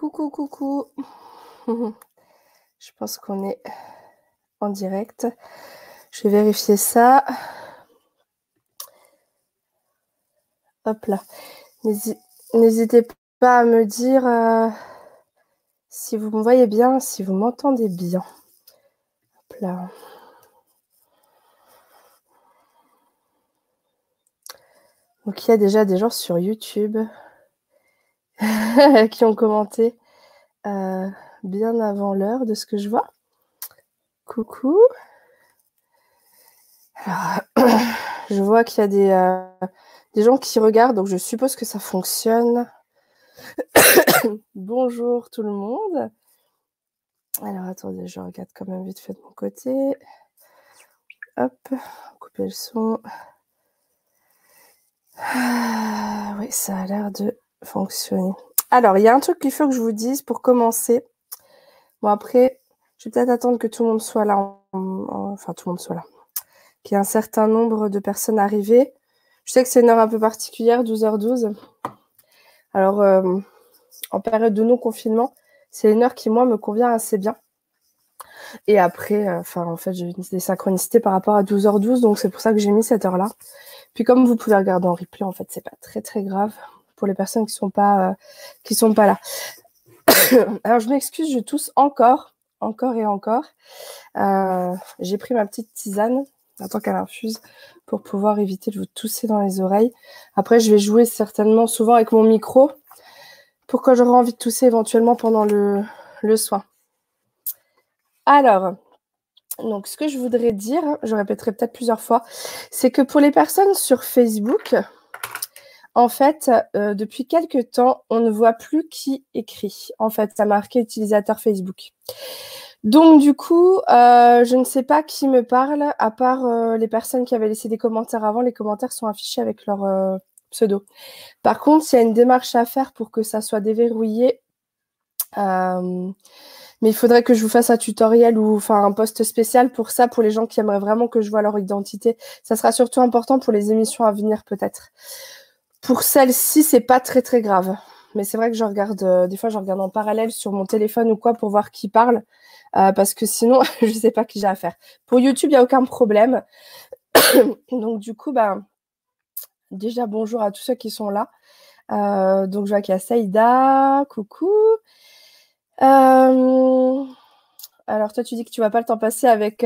Coucou, coucou. Je pense qu'on est en direct. Je vais vérifier ça. Hop là. N'hésitez pas à me dire euh, si vous me voyez bien, si vous m'entendez bien. Hop là. Donc il y a déjà des gens sur YouTube qui ont commenté euh, bien avant l'heure de ce que je vois. Coucou. Alors, je vois qu'il y a des, euh, des gens qui regardent, donc je suppose que ça fonctionne. Bonjour tout le monde. Alors attendez, je regarde quand même vite fait de mon côté. Hop, couper le son. Ah, oui, ça a l'air de fonctionner. Alors, il y a un truc qu'il faut que je vous dise pour commencer. Bon, après, je vais peut-être attendre que tout le monde soit là. Enfin, tout le monde soit là. Qu'il y ait un certain nombre de personnes arrivées. Je sais que c'est une heure un peu particulière, 12h12. Alors, euh, en période de non-confinement, c'est une heure qui, moi, me convient assez bien. Et après, euh, enfin, en fait, j'ai des synchronicités par rapport à 12h12, donc c'est pour ça que j'ai mis cette heure-là. Puis comme vous pouvez regarder en replay, en fait, c'est pas très très grave pour les personnes qui sont pas euh, qui sont pas là. Alors je m'excuse, je tousse encore, encore et encore. Euh, j'ai pris ma petite tisane, attends qu'elle infuse, pour pouvoir éviter de vous tousser dans les oreilles. Après, je vais jouer certainement souvent avec mon micro pour que j'aurai envie de tousser éventuellement pendant le, le soin? Alors, donc, ce que je voudrais dire, je répéterai peut-être plusieurs fois, c'est que pour les personnes sur Facebook, en fait, euh, depuis quelques temps, on ne voit plus qui écrit. En fait, ça marqué utilisateur Facebook. Donc, du coup, euh, je ne sais pas qui me parle, à part euh, les personnes qui avaient laissé des commentaires avant. Les commentaires sont affichés avec leur pseudo. Par contre, il y a une démarche à faire pour que ça soit déverrouillé. Mais il faudrait que je vous fasse un tutoriel ou enfin un post spécial pour ça, pour les gens qui aimeraient vraiment que je vois leur identité. Ça sera surtout important pour les émissions à venir peut-être. Pour celle-ci, c'est pas très très grave. Mais c'est vrai que je regarde, euh, des fois je regarde en parallèle sur mon téléphone ou quoi pour voir qui parle. Euh, parce que sinon, je sais pas qui j'ai à faire. Pour YouTube, il n'y a aucun problème. donc du coup, bah, déjà bonjour à tous ceux qui sont là. Euh, donc je vois qu'il y a Saïda, coucou. Alors toi, tu dis que tu vas pas le temps passer avec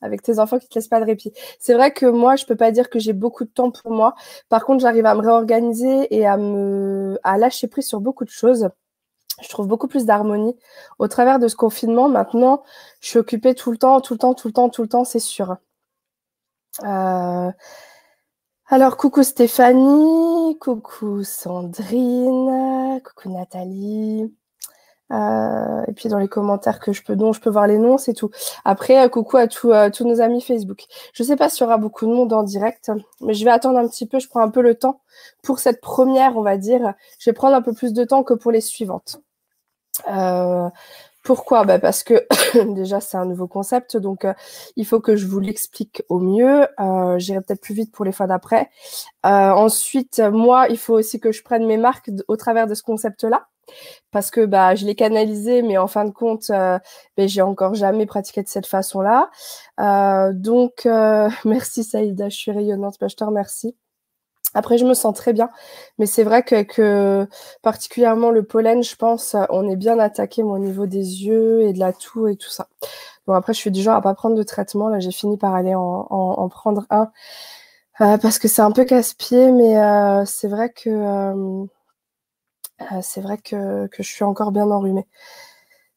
avec tes enfants qui te laissent pas de répit. C'est vrai que moi, je peux pas dire que j'ai beaucoup de temps pour moi. Par contre, j'arrive à me réorganiser et à me à lâcher prise sur beaucoup de choses. Je trouve beaucoup plus d'harmonie au travers de ce confinement. Maintenant, je suis occupée tout le temps, tout le temps, tout le temps, tout le temps, c'est sûr. Euh... Alors, coucou Stéphanie, coucou Sandrine, coucou Nathalie. Euh, et puis dans les commentaires que je peux, dont je peux voir les noms, c'est tout. Après, euh, coucou à euh, tous nos amis Facebook. Je sais pas s'il y aura beaucoup de monde en direct, mais je vais attendre un petit peu. Je prends un peu le temps pour cette première, on va dire. Je vais prendre un peu plus de temps que pour les suivantes. Pourquoi? Bah Parce que déjà, c'est un nouveau concept, donc il faut que je vous l'explique au mieux. J'irai peut-être plus vite pour les fois d'après. ensuite, moi, il faut aussi que je prenne mes marques au travers de ce concept-là parce que bah je l'ai canalisé, mais en fin de compte, euh, ben, j'ai encore jamais pratiqué de cette façon-là. Euh, donc euh, merci Saïda, je suis rayonnante, bah, je te remercie. Après, je me sens très bien, mais c'est vrai que, que, particulièrement le pollen, je pense, on est bien attaqué au niveau des yeux et de la toux et tout ça. Bon après, je suis du genre à pas prendre de traitement. Là, j'ai fini par aller en, en, prendre un parce que c'est un peu casse-pied, mais c'est vrai que euh, c'est vrai que, je suis encore bien enrhumée.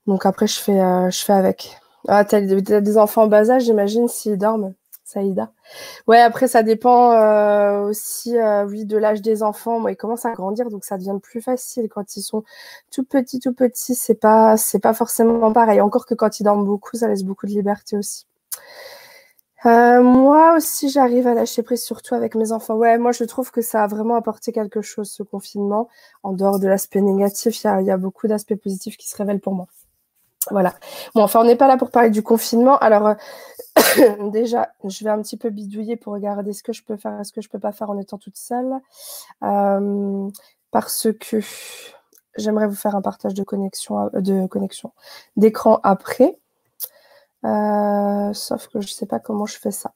Donc après, je fais, euh, je fais avec. Ah, t'as des enfants en bas âge, j'imagine, s'ils dorment, Saïda. Ouais, après, ça dépend euh, aussi, oui, de l'âge des enfants. Moi, ils commencent à grandir, donc ça devient plus facile. Quand ils sont tout petits, tout petits, c'est pas, c'est pas forcément pareil. Encore que quand ils dorment beaucoup, ça laisse beaucoup de liberté aussi. Euh, moi aussi, j'arrive à lâcher prise, surtout avec mes enfants. Ouais, moi, je trouve que ça a vraiment apporté quelque chose, ce confinement. En dehors de l'aspect négatif, il y a, beaucoup d'aspects positifs qui se révèlent pour moi. Voilà. Bon, enfin, on n'est pas là pour parler du confinement. Alors, euh, déjà, je vais un petit peu bidouiller pour regarder ce que je peux faire et ce que je peux pas faire en étant toute seule. Euh, parce que j'aimerais vous faire un partage de connexion, de connexion d'écran après. Euh, sauf que je sais pas comment je fais ça.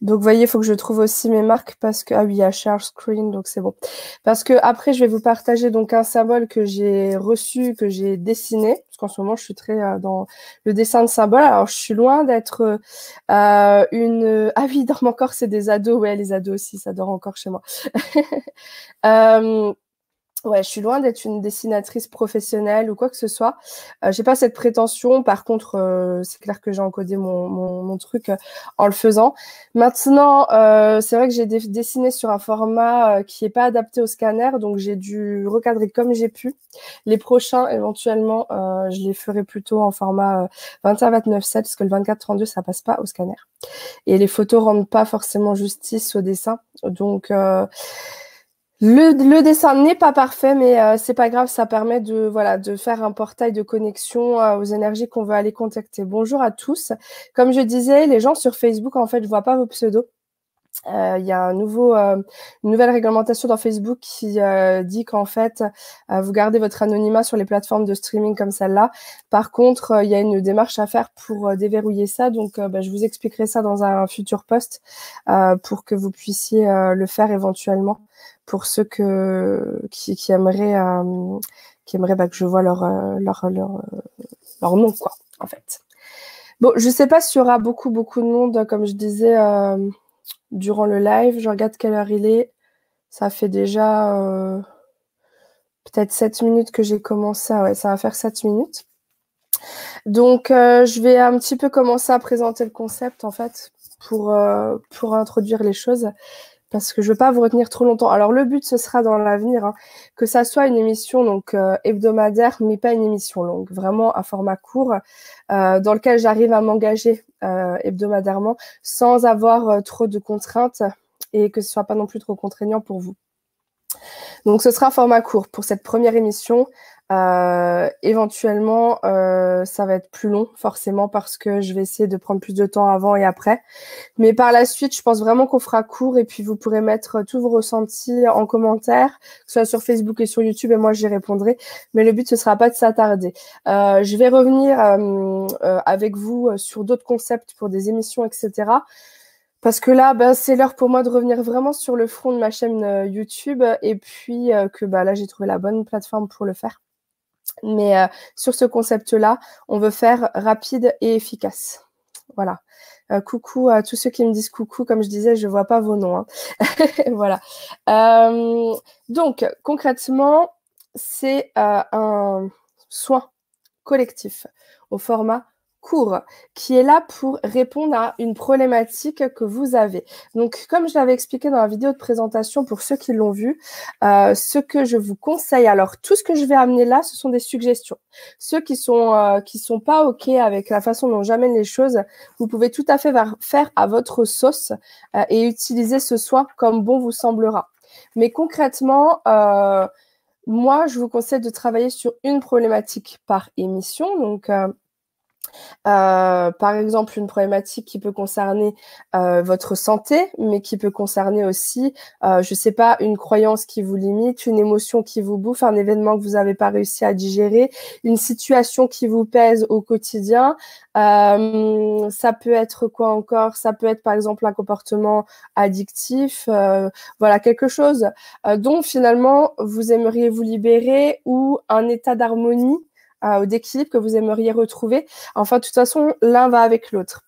Donc, voyez, il faut que je trouve aussi mes marques parce que, ah oui, il y a share screen, donc c'est bon. Parce que après, je vais vous partager donc un symbole que j'ai reçu, que j'ai dessiné. Parce qu'en ce moment, je suis très euh, dans le dessin de symboles. Alors, je suis loin d'être euh, une. Ah oui, dorment encore, c'est des ados. Ouais, les ados aussi, ça dort encore chez moi. Ouais, je suis loin d'être une dessinatrice professionnelle ou quoi que ce soit. Euh, j'ai pas cette prétention. Par contre, euh, c'est clair que j'ai encodé mon, mon, mon truc euh, en le faisant. Maintenant, euh, c'est vrai que j'ai dessiné sur un format euh, qui est pas adapté au scanner, donc j'ai dû recadrer comme j'ai pu. Les prochains, éventuellement, je les ferai plutôt en format 21-29-7 parce que le 24-32 ça passe pas au scanner. Et les photos rendent pas forcément justice au dessin, donc le, dessin n'est pas parfait, mais euh, c'est pas grave, ça permet de voilà de faire un portail de connexion euh, aux énergies qu'on veut aller contacter. Bonjour à tous. Comme je disais, les gens sur Facebook, en fait, je vois pas vos pseudos. Euh, il y a un nouveau, une nouvelle réglementation dans Facebook qui dit qu'en fait, vous gardez votre anonymat sur les plateformes de streaming comme celle-là. Par contre, il y a une démarche à faire pour déverrouiller ça. Donc, bah, je vous expliquerai ça dans un futur post pour que vous puissiez le faire éventuellement pour ceux que, qui, qui aimeraient, euh, qui aimeraient bah, que je vois leur, euh, leur, leur, euh, leur, nom, quoi, en fait. Bon, je sais pas s'il y aura beaucoup, beaucoup de monde, comme je disais, euh, durant le live. Je regarde quelle heure il est. Ça fait déjà euh, peut-être 7 minutes que j'ai commencé. Ça va faire 7 minutes. Donc, euh, je vais un petit peu commencer à présenter le concept, en fait, pour, pour introduire les choses parce que je veux pas vous retenir trop longtemps. Alors le but ce sera dans l'avenir hein, que ça soit une émission donc euh, hebdomadaire, mais pas une émission longue, vraiment un format court euh, dans lequel j'arrive à m'engager euh, hebdomadairement sans avoir trop de contraintes et que ce soit pas non plus trop contraignant pour vous. Donc ce sera un format court pour cette première émission. Euh, éventuellement, euh, ça va être plus long, forcément, parce que je vais essayer de prendre plus de temps avant et après. Mais par la suite, je pense vraiment qu'on fera court et puis vous pourrez mettre tous vos ressentis en commentaire, que ce soit sur Facebook et sur YouTube, et moi j'y répondrai. Mais le but, ce sera pas de s'attarder. Euh, je vais revenir euh, euh, avec vous sur d'autres concepts pour des émissions, etc. Parce que là, bah, c'est l'heure pour moi de revenir vraiment sur le front de ma chaîne YouTube et puis que bah, là, j'ai trouvé la bonne plateforme pour le faire. Mais euh, sur ce concept-là, on veut faire rapide et efficace. Voilà. Euh, coucou à tous ceux qui me disent coucou. Comme je disais, je vois pas vos noms. Hein. voilà. Euh, donc, concrètement, c'est un soin collectif au format court qui est là pour répondre à une problématique que vous avez. Donc, comme je l'avais expliqué dans la vidéo de présentation pour ceux qui l'ont vu, euh, ce que je vous conseille, alors tout ce que je vais amener là, ce sont des suggestions. Ceux qui sont euh, qui sont pas ok avec la façon dont j'amène les choses, vous pouvez tout à fait faire à votre sauce euh, et utiliser ce soin comme bon vous semblera. Mais concrètement, euh, moi, je vous conseille de travailler sur une problématique par émission. Donc, euh, par exemple, une problématique qui peut concerner euh, votre santé, mais qui peut concerner aussi, euh, je sais pas, une croyance qui vous limite, une émotion qui vous bouffe, un événement que vous n'avez pas réussi à digérer, une situation qui vous pèse au quotidien. Euh, ça peut être quoi encore? Ça peut être par exemple un comportement addictif, voilà quelque chose dont finalement vous aimeriez vous libérer ou un état d'harmonie euh, d'équilibre que vous aimeriez retrouver. Enfin, de toute façon, l'un va avec l'autre.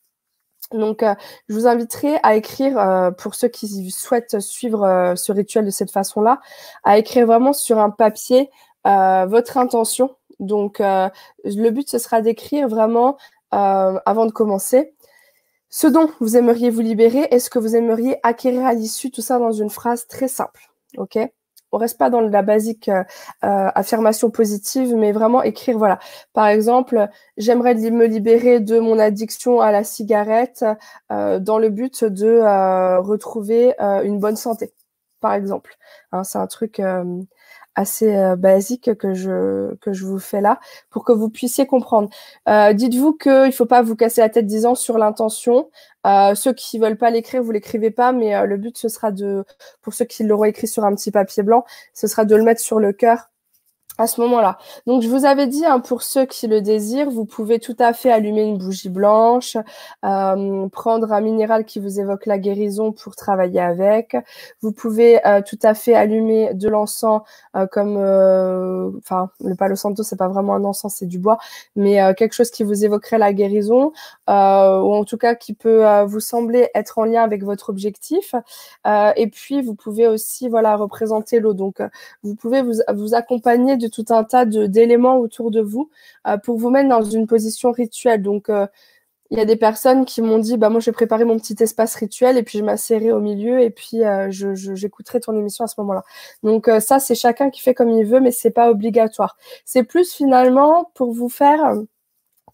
Donc, euh, je vous inviterai à écrire, euh, pour ceux qui souhaitent suivre euh, ce rituel de cette façon-là, à écrire vraiment sur un papier votre intention. Donc, le but, ce sera d'écrire vraiment, avant de commencer, ce dont vous aimeriez vous libérer et ce que vous aimeriez acquérir à l'issue, tout ça dans une phrase très simple. OK? On reste pas dans la basique euh, euh, affirmation positive, mais vraiment écrire, voilà. Par exemple, j'aimerais me libérer de mon addiction à la cigarette euh, dans le but de retrouver une bonne santé, par exemple. Hein, c'est un truc assez basique que je que je vous fais là pour que vous puissiez comprendre. Dites-vous qu'il ne faut pas vous casser la tête disant sur l'intention. Euh, ceux qui veulent pas l'écrire, vous l'écrivez pas, mais le but ce sera de, pour ceux qui l'auront écrit sur un petit papier blanc, ce sera de le mettre sur le cœur à ce moment-là. Donc, je vous avais dit, hein, pour ceux qui le désirent, vous pouvez tout à fait allumer une bougie blanche, euh, prendre un minéral qui vous évoque la guérison pour travailler avec. Vous pouvez euh, tout à fait allumer de l'encens euh, comme, enfin, le palo santo, c'est pas vraiment un encens, c'est du bois, mais quelque chose qui vous évoquerait la guérison, ou en tout cas qui peut vous sembler être en lien avec votre objectif. et puis, vous pouvez aussi, voilà, représenter l'eau. Donc, vous pouvez vous, vous accompagner tout un tas d'éléments autour de vous euh, pour vous mettre dans une position rituelle. Donc, euh, il y a des personnes qui m'ont dit, bah moi, j'ai préparé mon petit espace rituel et puis je m'asserrai au milieu et puis euh, j'écouterai ton émission à ce moment-là. Donc ça, c'est chacun qui fait comme il veut, mais c'est pas obligatoire. C'est plus finalement pour vous faire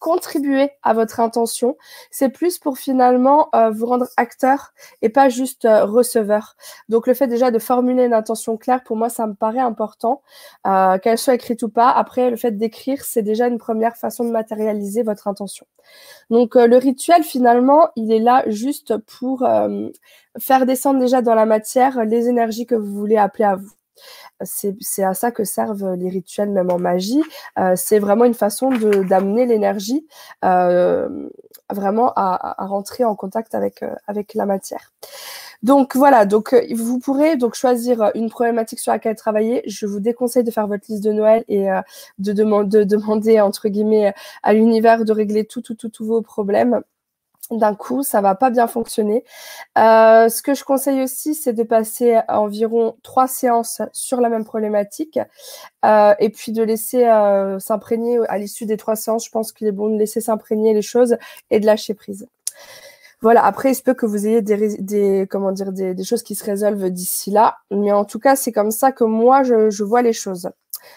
contribuer à votre intention. C'est plus pour finalement euh, vous rendre acteur et pas juste euh, receveur. Donc le fait déjà de formuler une intention claire, pour moi, ça me paraît important, euh, qu'elle soit écrite ou pas. Après, le fait d'écrire, c'est déjà une première façon de matérialiser votre intention. Donc le rituel, finalement, il est là juste pour faire descendre déjà dans la matière les énergies que vous voulez appeler à vous c'est à ça que servent les rituels, même en magie. Euh, c'est vraiment une façon d'amener l'énergie euh, vraiment à, rentrer en contact avec, euh, la matière. Donc voilà, vous pourrez donc choisir une problématique sur laquelle travailler. Je vous déconseille de faire votre liste de Noël et de, de, demander entre guillemets à l'univers de régler tous vos problèmes d'un coup, ça va pas bien fonctionner. Euh, ce que je conseille aussi, c'est de passer environ trois séances sur la même problématique euh, et puis de laisser euh, s'imprégner à l'issue des trois séances. Je pense qu'il est bon de laisser s'imprégner les choses et de lâcher prise. Voilà. Après, il se peut que vous ayez des, des comment dire des, choses qui se résolvent d'ici là, mais en tout cas, c'est comme ça que moi je, vois les choses.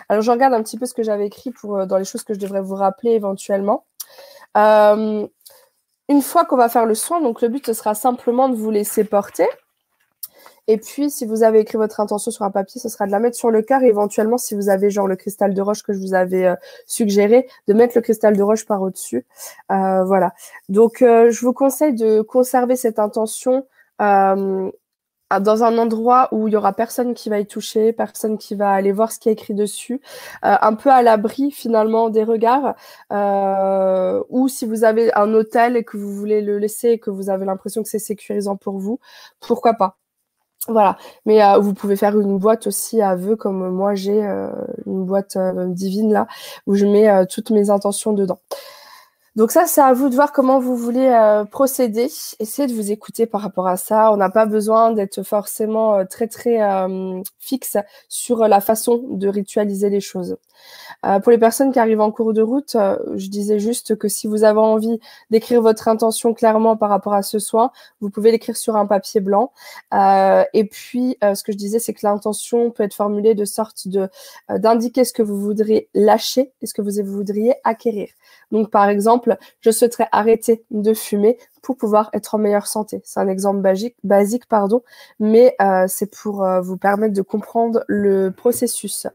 Alors, je regarde un petit peu ce que j'avais écrit pour euh, dans les choses que je devrais vous rappeler éventuellement. Une fois qu'on va faire le soin, donc le but ce sera simplement de vous laisser porter. Et puis, si vous avez écrit votre intention sur un papier, ce sera de la mettre sur le cœur. Éventuellement, si vous avez genre le cristal de roche que je vous avais euh, suggéré, de mettre le cristal de roche par au-dessus. Euh, voilà. Donc, euh, je vous conseille de conserver cette intention dans un endroit où il y aura personne qui va y toucher, personne qui va aller voir ce qui est écrit dessus, euh, un peu à l'abri finalement des regards. Euh, ou si vous avez un hôtel et que vous voulez le laisser et que vous avez l'impression que c'est sécurisant pour vous, pourquoi pas. Voilà, mais euh, vous pouvez faire une boîte aussi à vœux comme moi j'ai une boîte divine là où je mets toutes mes intentions dedans. Donc ça, c'est à vous de voir comment vous voulez euh, procéder. Essayez de vous écouter par rapport à ça. On n'a pas besoin d'être forcément euh, très très euh, fixe sur la façon de ritualiser les choses. Pour les personnes qui arrivent en cours de route, je disais juste que si vous avez envie d'écrire votre intention clairement par rapport à ce soin, vous pouvez l'écrire sur un papier blanc. et puis, ce que je disais, c'est que l'intention peut être formulée de sorte de d'indiquer ce que vous voudriez lâcher et ce que vous voudriez acquérir. Donc, par exemple, je souhaiterais arrêter de fumer pour pouvoir être en meilleure santé. C'est un exemple basique, basique pardon, mais euh, c'est pour euh, vous permettre de comprendre le processus.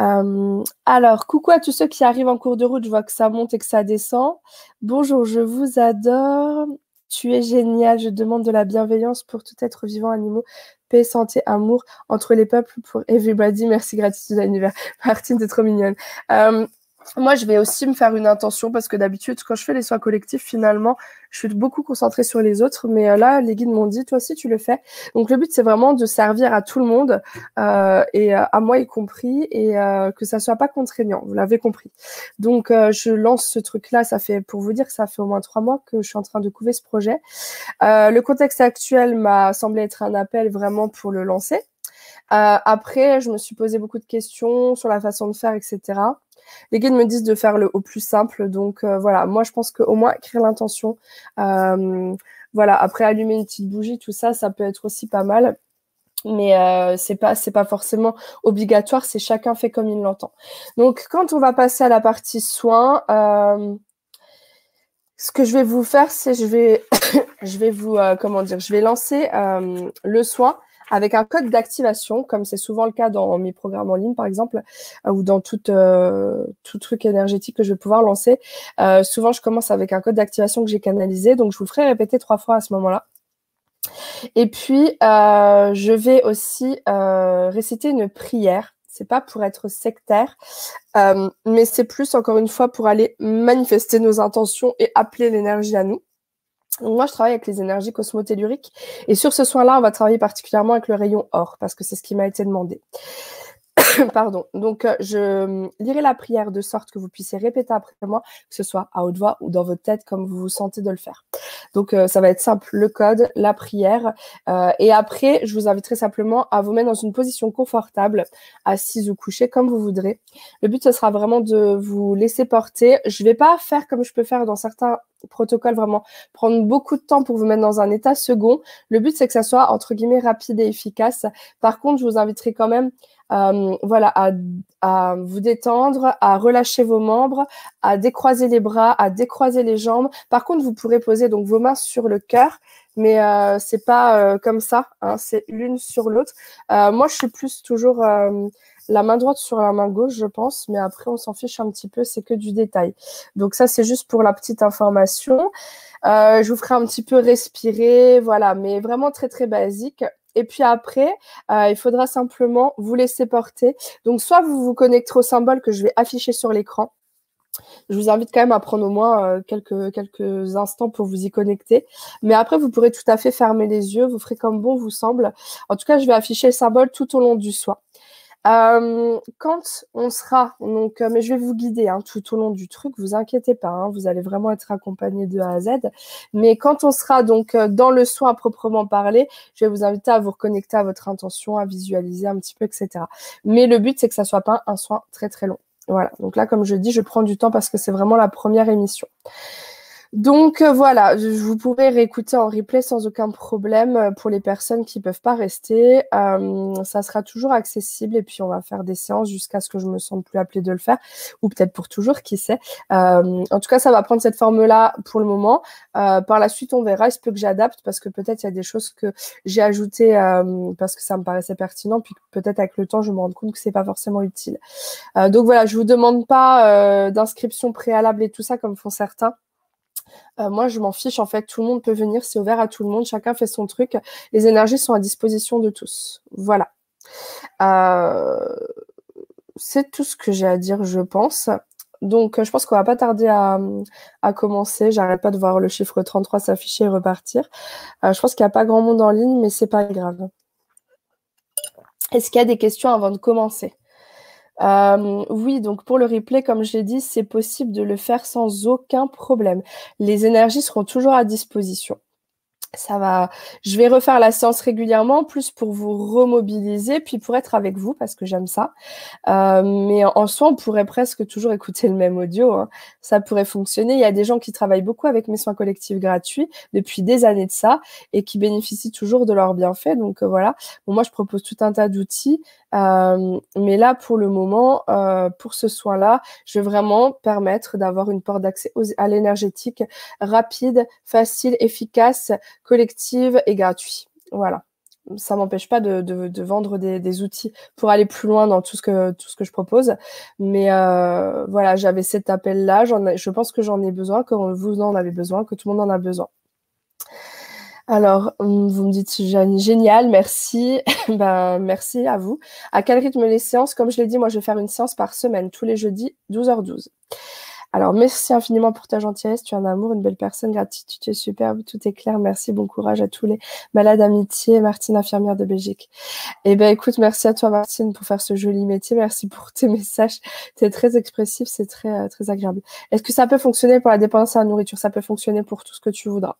Euh, alors, coucou à tous ceux qui arrivent en cours de route. Je vois que ça monte et que ça descend. Bonjour, je vous adore. Tu es génial. Je demande de la bienveillance pour tout être vivant, animaux, paix, santé, amour entre les peuples pour everybody. Merci, gratitude à l'univers. Martine, t'es trop mignonne. Moi, je vais aussi me faire une intention parce que d'habitude, quand je fais les soins collectifs, finalement, je suis beaucoup concentrée sur les autres. Mais euh, là, les guides m'ont dit, toi aussi, tu le fais. Donc, le but, c'est vraiment de servir à tout le monde euh, et euh, à moi y compris et euh, que ça soit pas contraignant. Vous l'avez compris. Donc, je lance ce truc-là. Ça fait, pour vous dire, ça fait au moins trois mois que je suis en train de couver ce projet. le contexte actuel m'a semblé être un appel vraiment pour le lancer. après, je me suis posé beaucoup de questions sur la façon de faire, etc. Les guides me disent de faire le au plus simple. Donc euh, voilà, moi je pense qu'au moins écrire l'intention. Euh, voilà, après allumer une petite bougie, tout ça, ça peut être aussi pas mal. Mais euh, c'est pas forcément obligatoire. C'est chacun fait comme il l'entend. Donc quand on va passer à la partie soins euh, ce que je vais vous faire c'est je vais je vais vous comment je vais lancer le soin avec un code d'activation, comme c'est souvent le cas dans mes programmes en ligne, par exemple, euh, ou dans tout, euh, tout truc énergétique que je vais pouvoir lancer. Euh, souvent, je commence avec un code d'activation que j'ai canalisé, donc je vous le ferai répéter trois fois à ce moment-là. Et puis, je vais aussi réciter une prière C'est pas pour être sectaire, euh, mais c'est plus encore une fois pour aller manifester nos intentions et appeler l'énergie à nous. Moi, je travaille avec les énergies cosmotelluriques et sur ce soin-là, on va travailler particulièrement avec le rayon or parce que c'est ce qui m'a été demandé. Pardon. Donc, euh, je lirai la prière de sorte que vous puissiez répéter après moi, que ce soit à haute voix ou dans votre tête, comme vous vous sentez de le faire. Donc, euh, ça va être simple, le code, la prière. Euh, et après, je vous inviterai simplement à vous mettre dans une position confortable, assise ou couchée, comme vous voudrez. Le but, ce sera vraiment de vous laisser porter. Je ne vais pas faire comme je peux faire dans certains protocoles, vraiment prendre beaucoup de temps pour vous mettre dans un état second. Le but, c'est que ça soit, entre guillemets, rapide et efficace. Par contre, je vous inviterai quand même euh, voilà, à, vous détendre, à relâcher vos membres, à décroiser les bras, à décroiser les jambes. Par contre, vous pourrez poser donc vos mains sur le cœur, mais euh, c'est pas euh, comme ça, hein, c'est l'une sur l'autre. Euh, moi, je suis plus toujours la main droite sur la main gauche, je pense, mais après, on s'en fiche un petit peu, c'est que du détail. Donc ça, c'est juste pour la petite information. je vous ferai un petit peu respirer, voilà, mais vraiment très très basique. Et puis après, euh, il faudra simplement vous laisser porter. Donc, soit vous vous connecterez au symbole que je vais afficher sur l'écran. Je vous invite quand même à prendre au moins euh, quelques, quelques instants pour vous y connecter. Mais après, vous pourrez tout à fait fermer les yeux. Vous ferez comme bon vous semble. En tout cas, je vais afficher le symbole tout au long du soin. Euh, quand on sera, donc, euh, mais je vais vous guider hein, tout au long du truc, vous inquiétez pas, hein, vous allez vraiment être accompagné de A à Z. Mais quand on sera donc euh, dans le soin à proprement parler, je vais vous inviter à vous reconnecter à votre intention, à visualiser un petit peu, etc. Mais le but, c'est que ça soit pas un soin très très long. Voilà. Donc là, comme je dis, je prends du temps parce que c'est vraiment la première émission. Donc euh, voilà, vous pourrez réécouter en replay sans aucun problème euh, pour les personnes qui peuvent pas rester. Euh, ça sera toujours accessible et puis on va faire des séances jusqu'à ce que je me sente plus appelée de le faire ou peut-être pour toujours, qui sait. en tout cas, ça va prendre cette forme-là pour le moment. par la suite, on verra. Il se peut que j'adapte parce que peut-être il y a des choses que j'ai ajoutées parce que ça me paraissait pertinent, puis peut-être avec le temps, je me rends compte que c'est pas forcément utile. donc voilà, je vous demande pas d'inscription préalable et tout ça comme font certains. Euh, moi, je m'en fiche. En fait, tout le monde peut venir. C'est ouvert à tout le monde. Chacun fait son truc. Les énergies sont à disposition de tous. Voilà. Euh, c'est tout ce que j'ai à dire, je pense. Donc, je pense qu'on va pas tarder à, à commencer. J'arrête pas de voir le chiffre 33 s'afficher et repartir. Euh, je pense qu'il n'y a pas grand monde en ligne, mais c'est pas grave. Est-ce qu'il y a des questions avant de commencer? Euh, oui, donc pour le replay, comme je l'ai dit, c'est possible de le faire sans aucun problème. Les énergies seront toujours à disposition ça va. Je vais refaire la séance régulièrement, plus pour vous remobiliser, puis pour être avec vous parce que j'aime ça. Euh, mais en, soi, on pourrait presque toujours écouter le même audio. Hein. Ça pourrait fonctionner. Il y a des gens qui travaillent beaucoup avec mes soins collectifs gratuits depuis des années de ça et qui bénéficient toujours de leurs bienfaits. Donc euh, voilà. Moi, je propose tout un tas d'outils, euh, mais là, pour le moment, pour ce soin-là, je vais vraiment permettre d'avoir une porte d'accès à l'énergétique rapide, facile, efficace collective et gratuit. Voilà. Ça m'empêche pas de, vendre des, des, outils pour aller plus loin dans tout ce que tout ce que je propose. Mais euh, voilà, j'avais cet appel-là. Je pense que j'en ai besoin, que vous en avez besoin, que tout le monde en a besoin. Alors, hum, vous me dites génial, merci. ben, merci à vous. À quel rythme les séances? Comme je l'ai dit, moi, je vais faire une séance par semaine, tous les jeudis, 12h12. Alors, merci infiniment pour ta gentillesse. Tu es un amour, une belle personne. Gratitude, tu es superbe. Tout est clair. Merci. Bon courage à tous les malades amitiés. Martine, infirmière de Belgique. Eh ben, écoute, merci à toi, Martine, pour faire ce joli métier. Merci pour tes messages. Es très expressif. C'est très, euh, très agréable. Est-ce que ça peut fonctionner pour la dépendance à la nourriture? Ça peut fonctionner pour tout ce que tu voudras.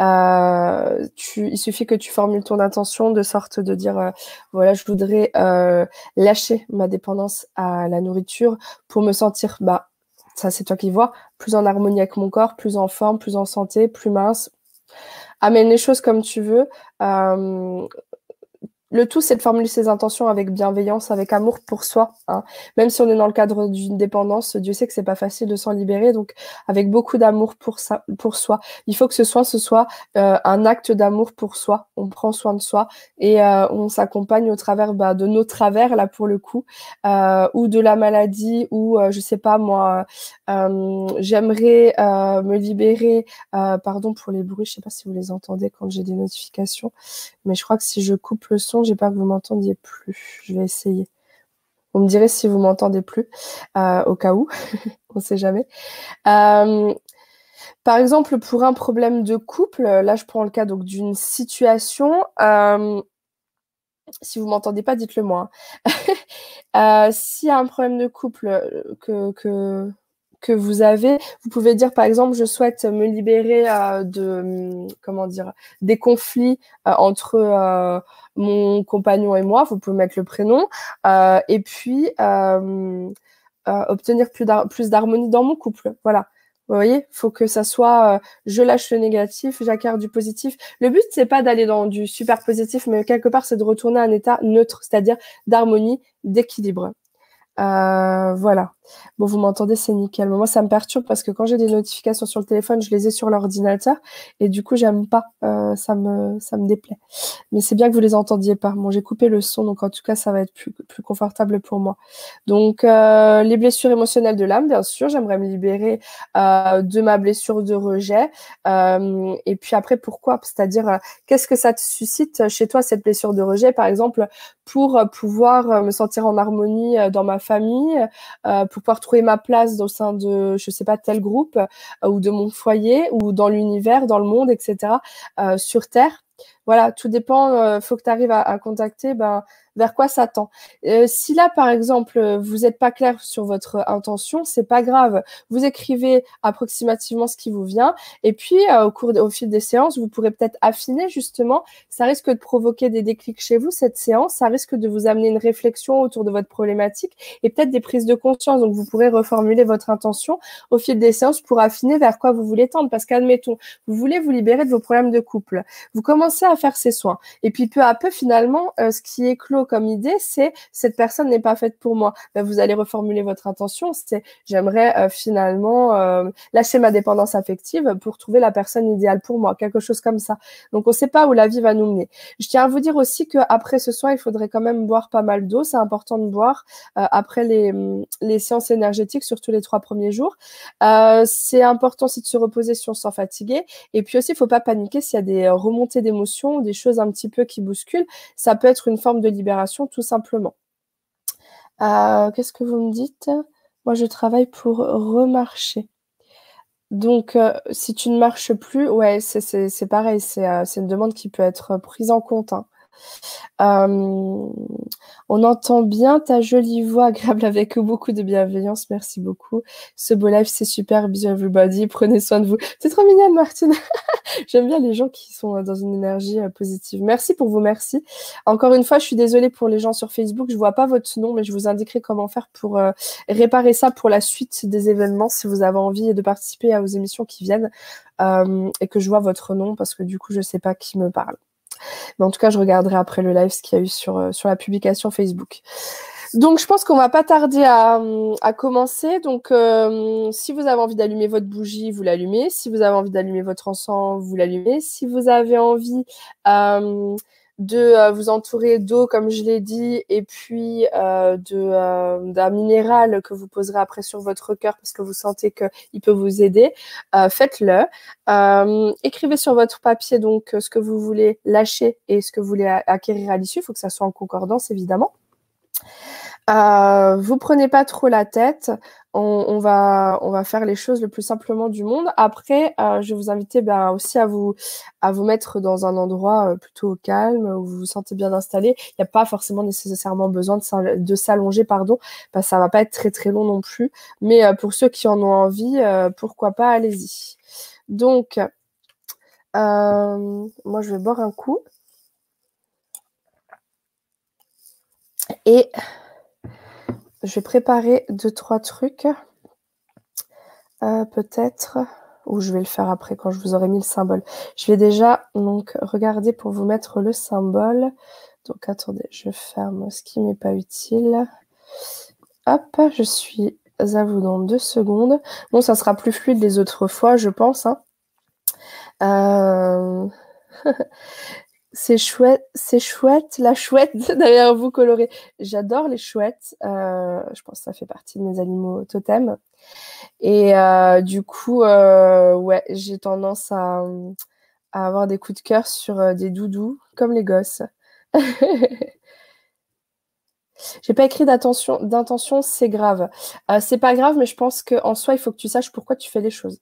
Euh, il suffit que tu formules ton intention de sorte de dire euh, voilà je voudrais euh, lâcher ma dépendance à la nourriture pour me sentir bah ça c'est toi qui vois, plus en harmonie avec mon corps, plus en forme, plus en santé, plus mince. Amène les choses comme tu veux. Euh, le tout, c'est de formuler ses intentions avec bienveillance, avec amour pour soi. Hein. Même si on est dans le cadre d'une dépendance, Dieu sait que c'est pas facile de s'en libérer. Donc, avec beaucoup d'amour pour pour soi. Il faut que ce soit, ce soit euh, un acte d'amour pour soi. On prend soin de soi et euh, on s'accompagne au travers bah, de nos travers là pour le coup, euh, ou de la maladie, ou je sais pas moi, j'aimerais me libérer. pardon pour les bruits, je sais pas si vous les entendez quand j'ai des notifications, mais je crois que si je coupe le son j'ai peur que vous m'entendiez plus. Je vais essayer. Vous me direz si vous m'entendez plus, euh, au cas où, on ne sait jamais. Euh, par exemple, pour un problème de couple, là je prends le cas d'une situation. Euh, si vous m'entendez pas, dites-le moi. euh, S'il y a un problème de couple que, que, que vous avez, vous pouvez dire par exemple, je souhaite me libérer euh, de comment dire des conflits euh, entre euh, mon compagnon et moi. Vous pouvez mettre le prénom et puis obtenir plus d'harmonie dans mon couple. Voilà. Vous voyez, faut que ça soit, je lâche le négatif, j'acquiert du positif. Le but c'est pas d'aller dans du super positif, mais quelque part c'est de retourner à un état neutre, c'est-à-dire d'harmonie, d'équilibre. Voilà. Bon, vous m'entendez, c'est nickel. moi, ça me perturbe parce que quand j'ai des notifications sur le téléphone, je les ai sur l'ordinateur et du coup, j'aime pas. Euh, ça me, ça me déplaît. Mais c'est bien que vous les entendiez pas. Bon, j'ai coupé le son, donc en tout cas, ça va être plus, plus confortable pour moi. Donc, euh, les blessures émotionnelles de l'âme, bien sûr, j'aimerais me libérer euh, de ma blessure de rejet. Et puis après, pourquoi? C'est-à-dire, qu'est-ce que ça te suscite chez toi cette blessure de rejet, par exemple, pour pouvoir me sentir en harmonie dans ma famille, pour pouvoir trouver ma place au sein de, je sais pas, tel groupe euh, ou de mon foyer ou dans l'univers, dans le monde, etc. Euh, sur Terre. Voilà, tout dépend. Euh, faut que tu arrives à, à, contacter ben, vers quoi ça tend. Euh, si là, par exemple, vous n'êtes pas clair sur votre intention, c'est pas grave. Vous écrivez approximativement ce qui vous vient, et puis euh, au cours, au fil des séances, vous pourrez peut-être affiner justement. Ça risque de provoquer des déclics chez vous cette séance. Ça risque de vous amener une réflexion autour de votre problématique et peut-être des prises de conscience. Donc, vous pourrez reformuler votre intention au fil des séances pour affiner vers quoi vous voulez tendre. Parce qu'admettons, vous voulez vous libérer de vos problèmes de couple. Vous commencez à faire ces soins, et puis peu à peu, finalement, euh, ce qui est clos comme idée, c'est cette personne n'est pas faite pour moi. Ben, vous allez reformuler votre intention, c'est j'aimerais euh, finalement euh, lâcher ma dépendance affective pour trouver la personne idéale pour moi, quelque chose comme ça. Donc on ne sait pas où la vie va nous mener. Je tiens à vous dire aussi qu'après ce soir, il faudrait quand même boire pas mal d'eau. C'est important de boire euh, après les, les séances énergétiques, surtout les trois premiers jours. c'est important aussi de se reposer si on s'en fatiguer. Et puis aussi, il faut pas paniquer s'il y a des remontées d'émotions, des choses un petit peu qui bousculent. Ça peut être une forme de libération tout simplement. Euh, qu'est-ce que vous me dites? Moi, je travaille pour remarcher. Donc, euh, si tu ne marches plus, ouais, c'est pareil, euh, c'est une demande qui peut être prise en compte. Hein. Euh, on entend bien ta jolie voix agréable avec beaucoup de bienveillance. Merci beaucoup. Ce beau live, c'est super. Bisous everybody. Prenez soin de vous. C'est trop mignonne, Martine. J'aime bien les gens qui sont dans une énergie euh, positive. Merci pour vous, merci. Encore une fois, je suis désolée pour les gens sur Facebook. Je vois pas votre nom, mais je vous indiquerai comment faire pour euh, réparer ça pour la suite des événements si vous avez envie de participer aux émissions qui viennent et que je vois votre nom parce que du coup, je sais pas qui me parle. Mais en tout cas, je regarderai après le live ce qu'il y a eu sur, euh, sur la publication Facebook. Donc, je pense qu'on va pas tarder à, à commencer. Donc, euh, si vous avez envie d'allumer votre bougie, vous l'allumez. Si vous avez envie d'allumer votre encens, vous l'allumez. Si vous avez envie euh, de euh, vous entourer d'eau, comme je l'ai dit, et puis euh, de euh, d'un minéral que vous poserez après sur votre cœur parce que vous sentez qu'il peut vous aider, faites-le. écrivez sur votre papier donc ce que vous voulez lâcher et ce que vous voulez acquérir à l'issue. Il faut que ça soit en concordance, évidemment. Euh, vous prenez pas trop la tête. On, va, on va faire les choses le plus simplement du monde. Après, euh, je vais vous inviter ben, aussi à vous, à vous mettre dans un endroit euh, plutôt calme où vous vous sentez bien installé. Il n'y a pas forcément nécessairement besoin de s'allonger, pardon, parce ça va pas être très très long non plus. Mais euh, pour ceux qui en ont envie, pourquoi pas, allez-y. Donc, moi, je vais boire un coup. Et je vais préparer deux, trois trucs. Euh, peut-être, ou je vais le faire après quand je vous aurai mis le symbole. Je vais déjà donc regarder pour vous mettre le symbole. Donc attendez, je ferme ce qui m'est pas utile. Hop, je suis à vous dans deux secondes. Bon, ça sera plus fluide les autres fois, je pense. Hein. Euh... C'est chouette, c'est chouette, la chouette derrière vous colorée. J'adore les chouettes. Euh, je pense que ça fait partie de mes animaux totems. Et euh, du coup, euh, ouais, j'ai tendance à, avoir des coups de cœur sur des doudous, comme les gosses. J'ai pas écrit d'intention, c'est grave. C'est pas grave, mais je pense qu'en soi, il faut que tu saches pourquoi tu fais les choses.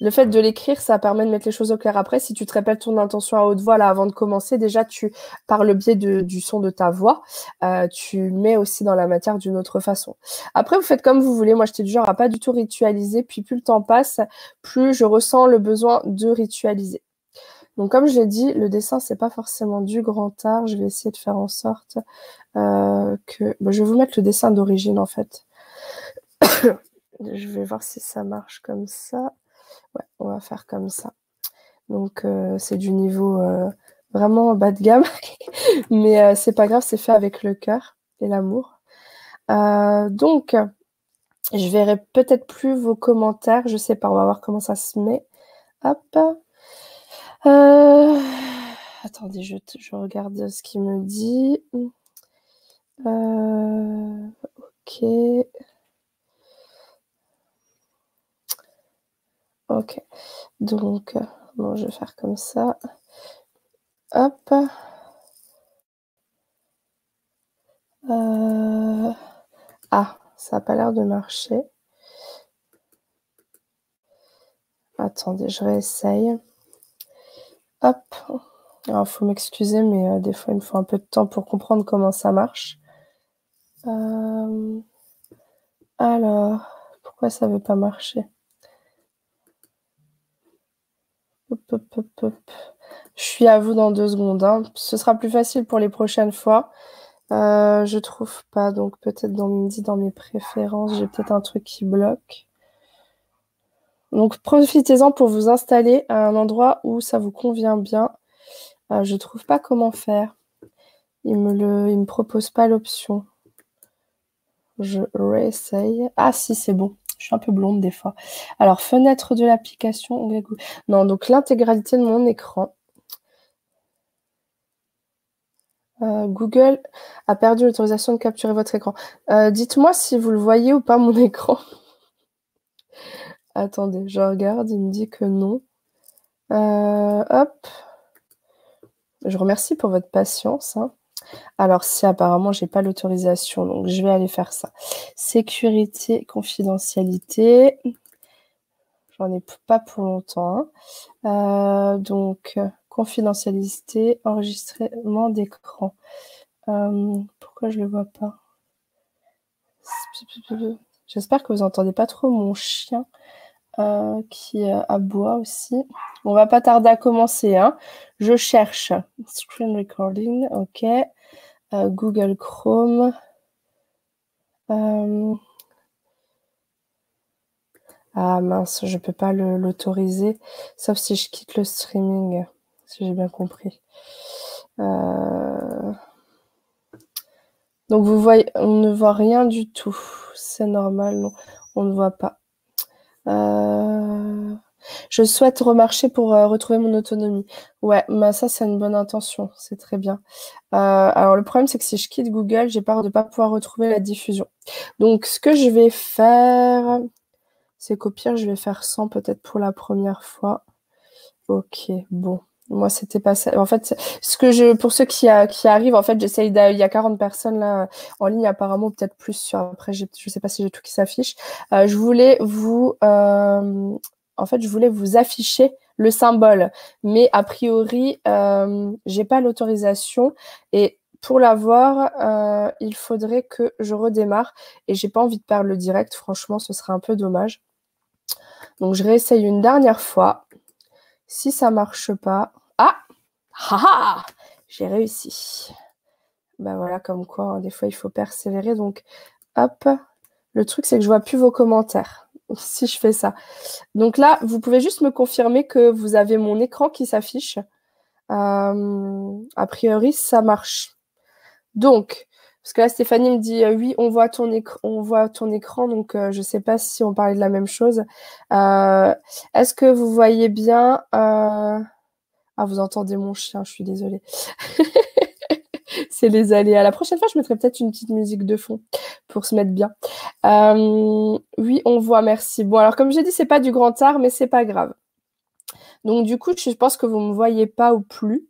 Le fait de l'écrire, ça permet de mettre les choses au clair après. Si tu te répètes ton intention à haute voix là avant de commencer, déjà tu, par le biais du son de ta voix, euh, tu mets aussi dans la matière d'une autre façon. Après, vous faites comme vous voulez. Moi, j'étais du genre à pas du tout ritualiser. Puis plus le temps passe, plus je ressens le besoin de ritualiser. Donc, comme je l'ai dit, le dessin, c'est pas forcément du grand art. Je vais essayer de faire en sorte euh, que. je vais vous mettre le dessin d'origine en fait. je vais voir si ça marche comme ça. Ouais, on va faire comme ça. Donc euh, c'est du niveau euh, vraiment bas de gamme, mais euh, c'est pas grave, c'est fait avec le cœur et l'amour. donc je verrai peut-être plus vos commentaires, je sais pas, on va voir comment ça se met. Hop. Attendez, je, je, regarde ce qu'il me dit. ok. Ok. Donc, bon, je vais faire comme ça. Hop. Euh, ah, ça n'a pas l'air de marcher. Attendez, je réessaye. Hop. Alors, il faut m'excuser, mais euh, des fois, il me faut un peu de temps pour comprendre comment ça marche. Euh, alors, pourquoi ça ne veut pas marcher? Je suis à vous dans deux secondes. Hein. Ce sera plus facile pour les prochaines fois. Euh, je trouve pas, donc peut-être dans midi, dans mes préférences, j'ai peut-être un truc qui bloque. Donc profitez-en pour vous installer à un endroit où ça vous convient bien. Euh, je trouve pas comment faire. Il me le, il me propose pas l'option. Je réessaye. Ah si, c'est bon. Je suis un peu blonde des fois. Alors, fenêtre de l'application. Non, donc l'intégralité de mon écran. Euh, Google a perdu l'autorisation de capturer votre écran. Euh, dites-moi si vous le voyez ou pas, mon écran. Attendez, je regarde, il me dit que non. Euh, hop. Je remercie pour votre patience. Hein. Alors si apparemment j'ai pas l'autorisation, donc je vais aller faire ça. Sécurité, confidentialité. J'en ai pas pour longtemps. Hein. Euh, donc confidentialité, enregistrement d'écran. Euh, pourquoi je le vois pas? J'espère que vous entendez pas trop mon chien euh, qui aboie aussi. On va pas tarder à commencer. Hein. Je cherche screen recording, ok. Euh, Google Chrome. Euh, ah mince, je ne peux pas l'autoriser, sauf si je quitte le streaming, si j'ai bien compris. Euh, donc vous voyez, on ne voit rien du tout. C'est normal, on ne voit pas. Je souhaite remarcher pour euh, retrouver mon autonomie. Ouais, mais ça, c'est une bonne intention. C'est très bien. Euh, alors, le problème, c'est que si je quitte Google, j'ai peur de ne pas pouvoir retrouver la diffusion. Donc, ce que je vais faire, c'est qu'au pire, je vais faire 100 peut-être pour la première fois. Ok, bon. Moi, c'était pas ça. En fait, ce que je, pour ceux qui, qui arrivent, en fait, j'essaye Il y a 40 personnes là en ligne, apparemment, peut-être plus sur. Après, je sais pas si j'ai tout qui s'affiche. Euh, je voulais vous en fait, je voulais vous afficher le symbole, mais a priori, euh, j'ai pas l'autorisation et pour l'avoir, euh, il faudrait que je redémarre et j'ai pas envie de perdre le direct. Franchement, ce serait un peu dommage. Donc, je réessaye une dernière fois. Si ça marche pas, ah, haha, j'ai réussi. Ben voilà, comme quoi, hein, des fois, il faut persévérer. Donc, hop. Le truc, c'est que je vois plus vos commentaires si je fais ça. Donc là, vous pouvez juste me confirmer que vous avez mon écran qui s'affiche. Euh, a priori, ça marche. Donc, parce que là, Stéphanie me dit euh, oui, on voit ton écran, donc euh, je ne sais pas si on parlait de la même chose. Est-ce que vous voyez bien Ah, vous entendez mon chien, je suis désolée. c'est les aléas. La prochaine fois, je mettrai peut-être une petite musique de fond pour se mettre bien. Euh, oui, on voit, merci. Bon, alors comme j'ai dit, c'est pas du grand art, mais c'est pas grave. Donc du coup, je pense que vous me voyez pas ou plus.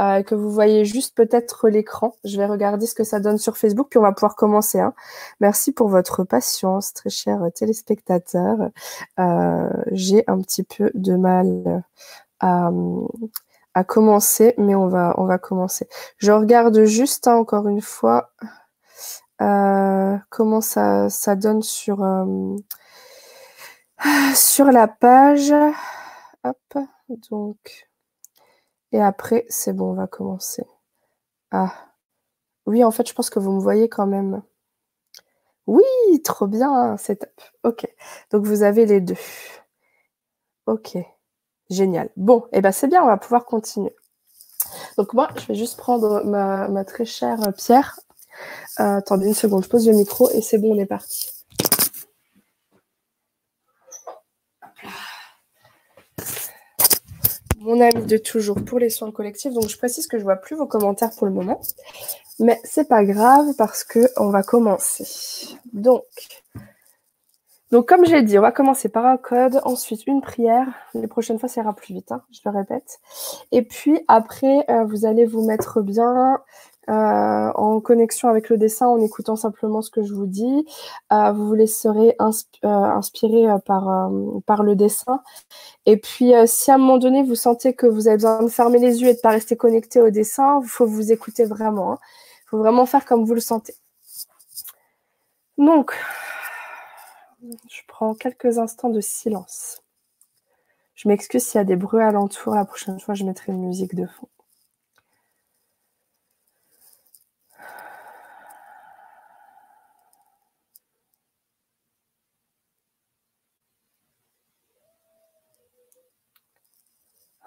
euh, que vous voyez juste peut-être l'écran. Je vais regarder ce que ça donne sur Facebook, puis on va pouvoir commencer. Hein. Merci pour votre patience, très chers téléspectateurs. Euh, j'ai un petit peu de mal à, commencer, mais on va, on va commencer. Je regarde juste, hein, encore une fois, euh, comment ça, ça donne sur, euh, sur la page. Hop, donc. Et après, c'est bon, on va commencer. Ah. Oui, en fait, je pense que vous me voyez quand même. Oui, trop bien, c'est. Ok. Donc, vous avez les deux. Ok. Génial. Bon, eh ben c'est bien, on va pouvoir continuer. Donc moi, je vais juste prendre ma, très chère Pierre. Euh, attendez une seconde, je pose le micro et c'est bon, on est parti. mon ami de toujours pour les soins collectifs. Donc je précise que je vois plus vos commentaires pour le moment, mais c'est pas grave parce que on va commencer. Donc, donc comme j'ai dit, on va commencer par un code, ensuite une prière. Les prochaines fois, ça ira plus vite, hein, je le répète. Et puis après, euh, vous allez vous mettre bien, euh, en connexion avec le dessin, en écoutant simplement ce que je vous dis. Euh, vous vous laisserez euh, inspirer par, par le dessin. Et puis, si à un moment donné, vous sentez que vous avez besoin de fermer les yeux et de pas rester connecté au dessin, il faut vous écouter vraiment. Il hein. faut vraiment faire comme vous le sentez. Donc, je prends quelques instants de silence. Je m'excuse s'il y a des bruits alentours. La prochaine fois, je mettrai une musique de fond.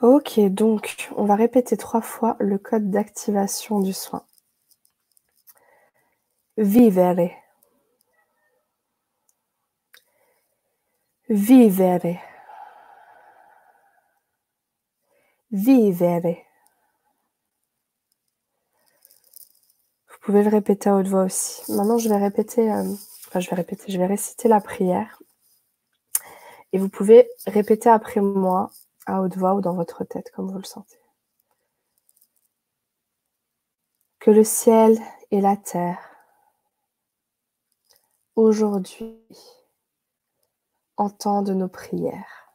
Ok, donc on va répéter trois fois le code d'activation du soin. Vivere. Vivere. Vivere. Vous pouvez le répéter à haute voix aussi. Maintenant, je vais répéter, euh, enfin, je vais répéter, je vais réciter la prière. Et vous pouvez répéter après moi à haute voix ou dans votre tête, comme vous le sentez. Que le ciel et la terre, aujourd'hui, entendent nos prières.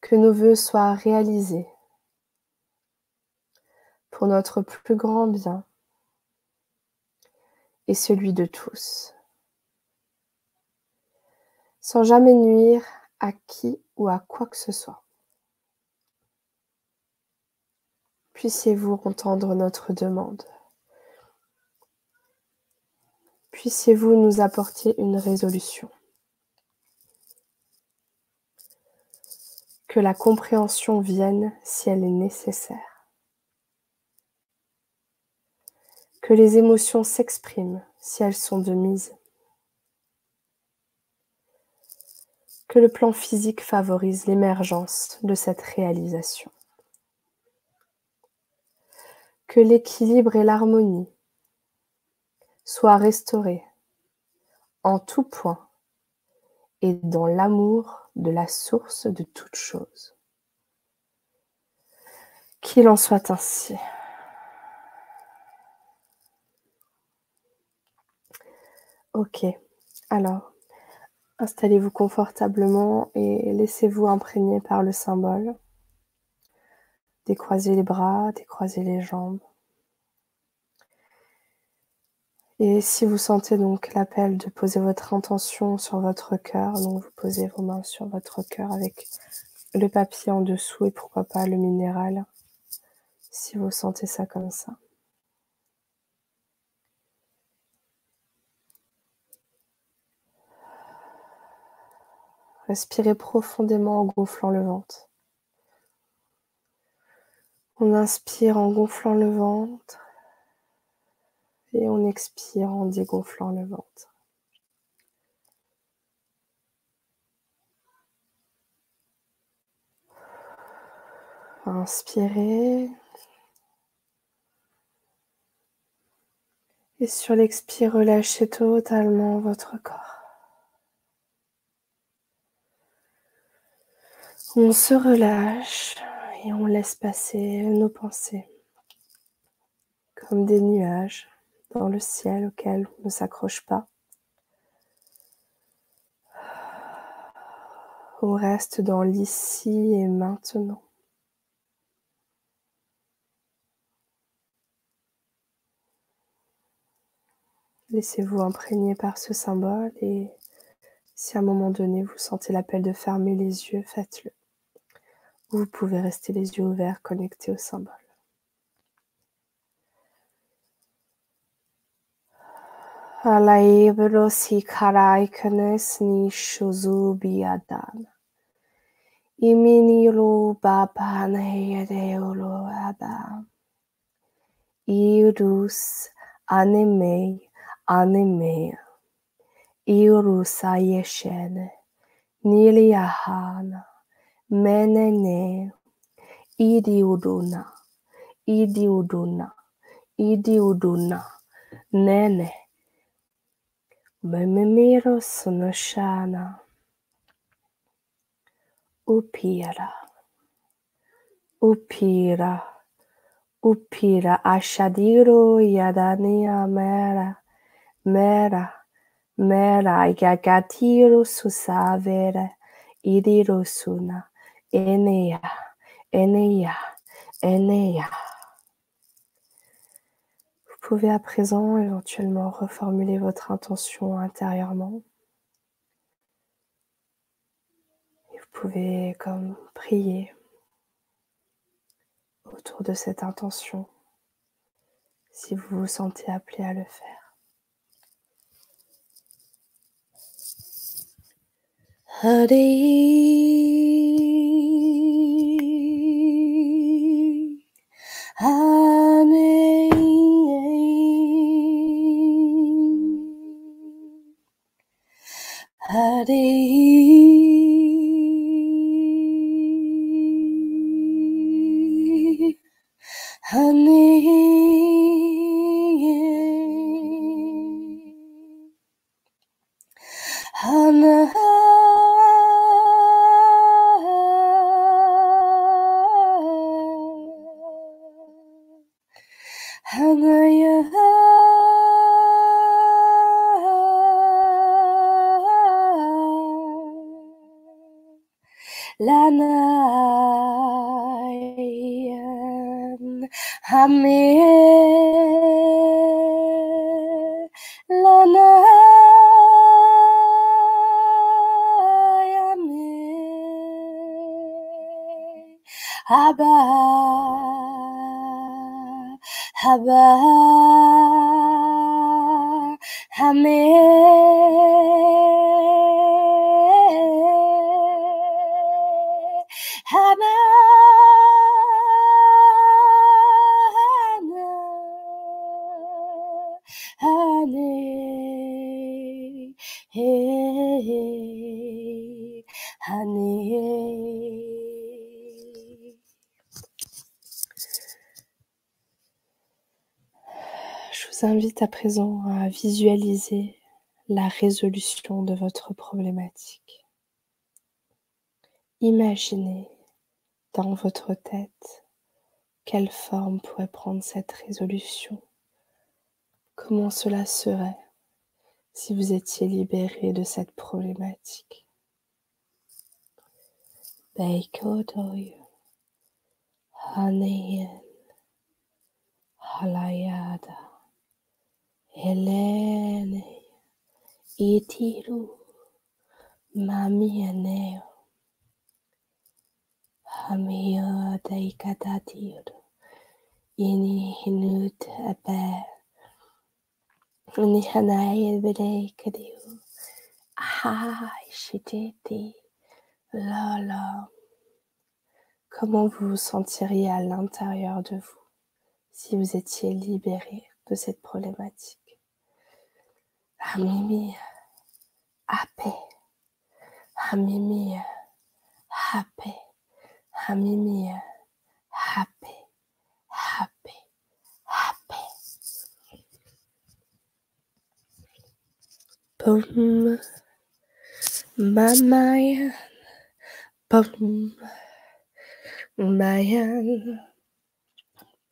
Que nos voeux soient réalisés pour notre plus grand bien et celui de tous, sans jamais nuire à qui ou à quoi que ce soit. Puissiez-vous entendre notre demande. Puissiez-vous nous apporter une résolution. Que la compréhension vienne si elle est nécessaire. Que les émotions s'expriment si elles sont de mise. que le plan physique favorise l'émergence de cette réalisation. Que l'équilibre et l'harmonie soient restaurés en tout point et dans l'amour de la source de toute chose. Qu'il en soit ainsi. Ok, alors Installez-vous confortablement et laissez-vous imprégner par le symbole. Décroisez les bras, décroisez les jambes. Et si vous sentez donc l'appel de poser votre intention sur votre cœur, donc vous posez vos mains sur votre cœur avec le papier en dessous et pourquoi pas le minéral, si vous sentez ça comme ça. Respirez profondément en gonflant le ventre. On inspire en gonflant le ventre et on expire en dégonflant le ventre. Inspirez. Et sur l'expire, relâchez totalement votre corps. On se relâche Et on laisse passer nos pensées comme des nuages dans le ciel auquel on ne s'accroche pas. On reste dans l'ici et maintenant. Laissez-vous imprégner par ce symbole et si à un moment donné vous sentez l'appel de fermer les yeux, faites-le. Vous pouvez rester les yeux ouverts connectés au symbole. Palabras e caraicanas nicho zubiadana. E menino Iurus abam. Irus anemei anemea. Menene. Idiuduna. Idiuduna. Idiuduna. Nene. Mememiro Sunoshana Upira. Upira. Upira. Ashadiro Yadania Mera. Mera. Mera. Gagatiro Susavere. Idiro Suna. Enea. Enea. Enea pouvez à présent éventuellement reformuler votre intention intérieurement. Et vous pouvez comme prier autour de cette intention si vous vous sentez appelé à le faire. Daddy. Invite à présent à visualiser la résolution de votre problématique. Imaginez dans votre tête quelle forme pourrait prendre cette résolution, comment cela serait si vous étiez libéré de cette problématique? Halayada, Helene, Itiru, Mamianeo, Hamio daikatatir, ini hinut abe, ini hanai bedekadiu, ah, shititi, lolo. Comment vous vous sentiriez à l'intérieur de vous si vous étiez libéré de cette problématique? Hamimi, ape, hamimi, happy. Hamimi, happy, happy, happy. Boom, mamaya, boom, Mayan,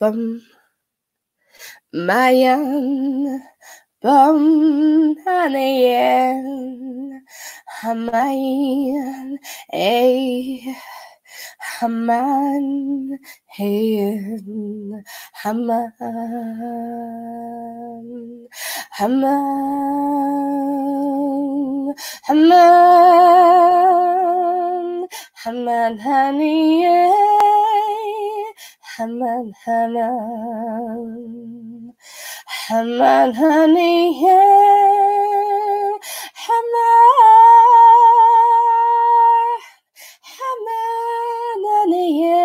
bum, Mayan, bum, Hanayan, Hamayan, eh. Haman, Hayan, Haman, Haman, Haman, Haman, honey, Haman, Haman, Hemen haniye hemen hemen haniye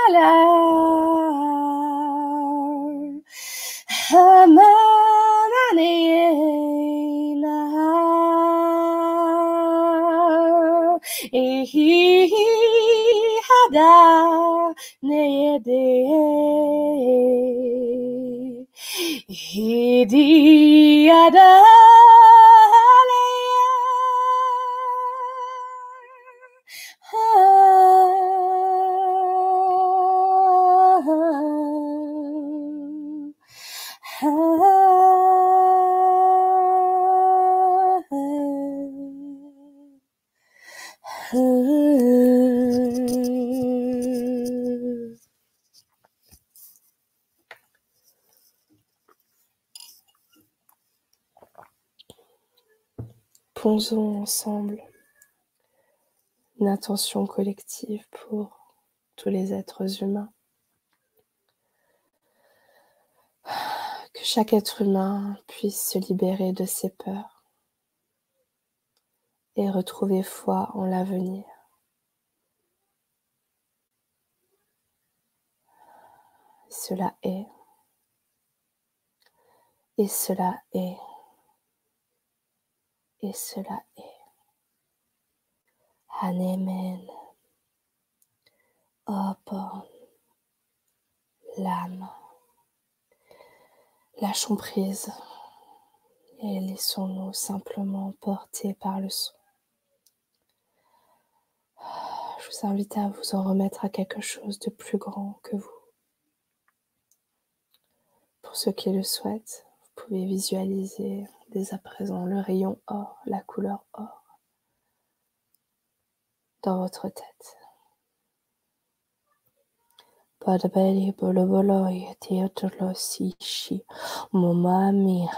ala hemen haniye Hidiada. Ada Posons ensemble une intention collective pour tous les êtres humains. Que chaque être humain puisse se libérer de ses peurs et retrouver foi en l'avenir. Cela est. Et cela est. Et cela est. Hanemen. Open. L'âme. Lâchons prise et laissons-nous simplement porter par le son. Je vous invite à vous en remettre à quelque chose de plus grand que vous. Pour ceux qui le souhaitent, vous pouvez visualiser dès à présent le rayon or, la couleur or dans votre tête. Padabeli bolobolo yetiotolo sishi mumami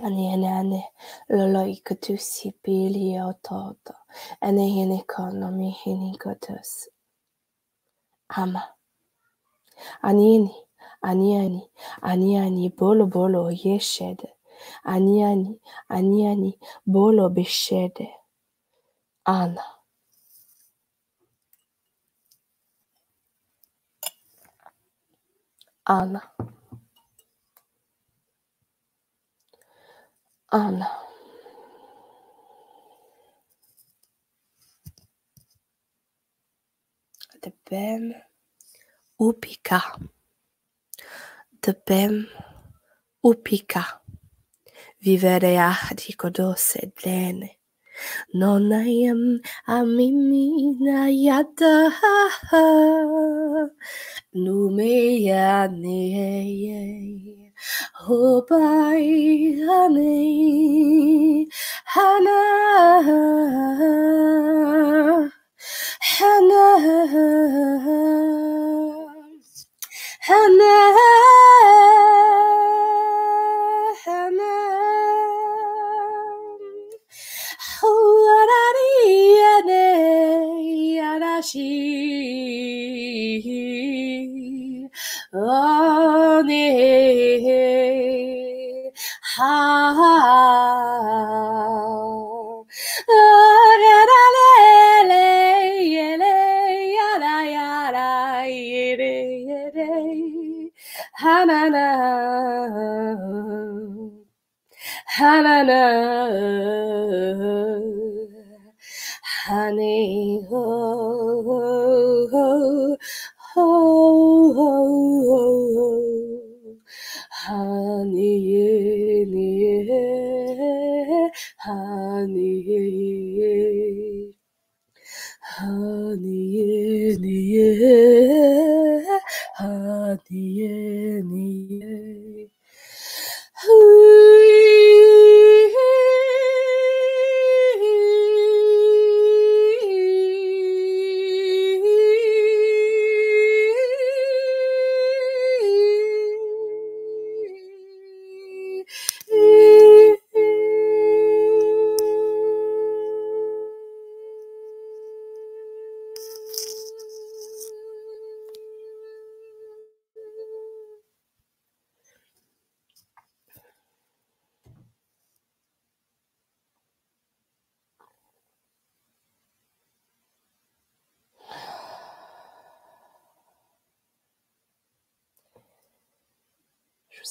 ani ane ane lolo ikutusi pili ototo. Ane hini konomi hini kotus ama. Anini aniani aniani bolo bolo yeshede aniani aniani bolo beshede ana Anna. Anna. De bem upika. De bem upika. Vivere ahdi kodose dlene. Nonayam amimina yada Numeya ne Hobai hane Hana Hana Hana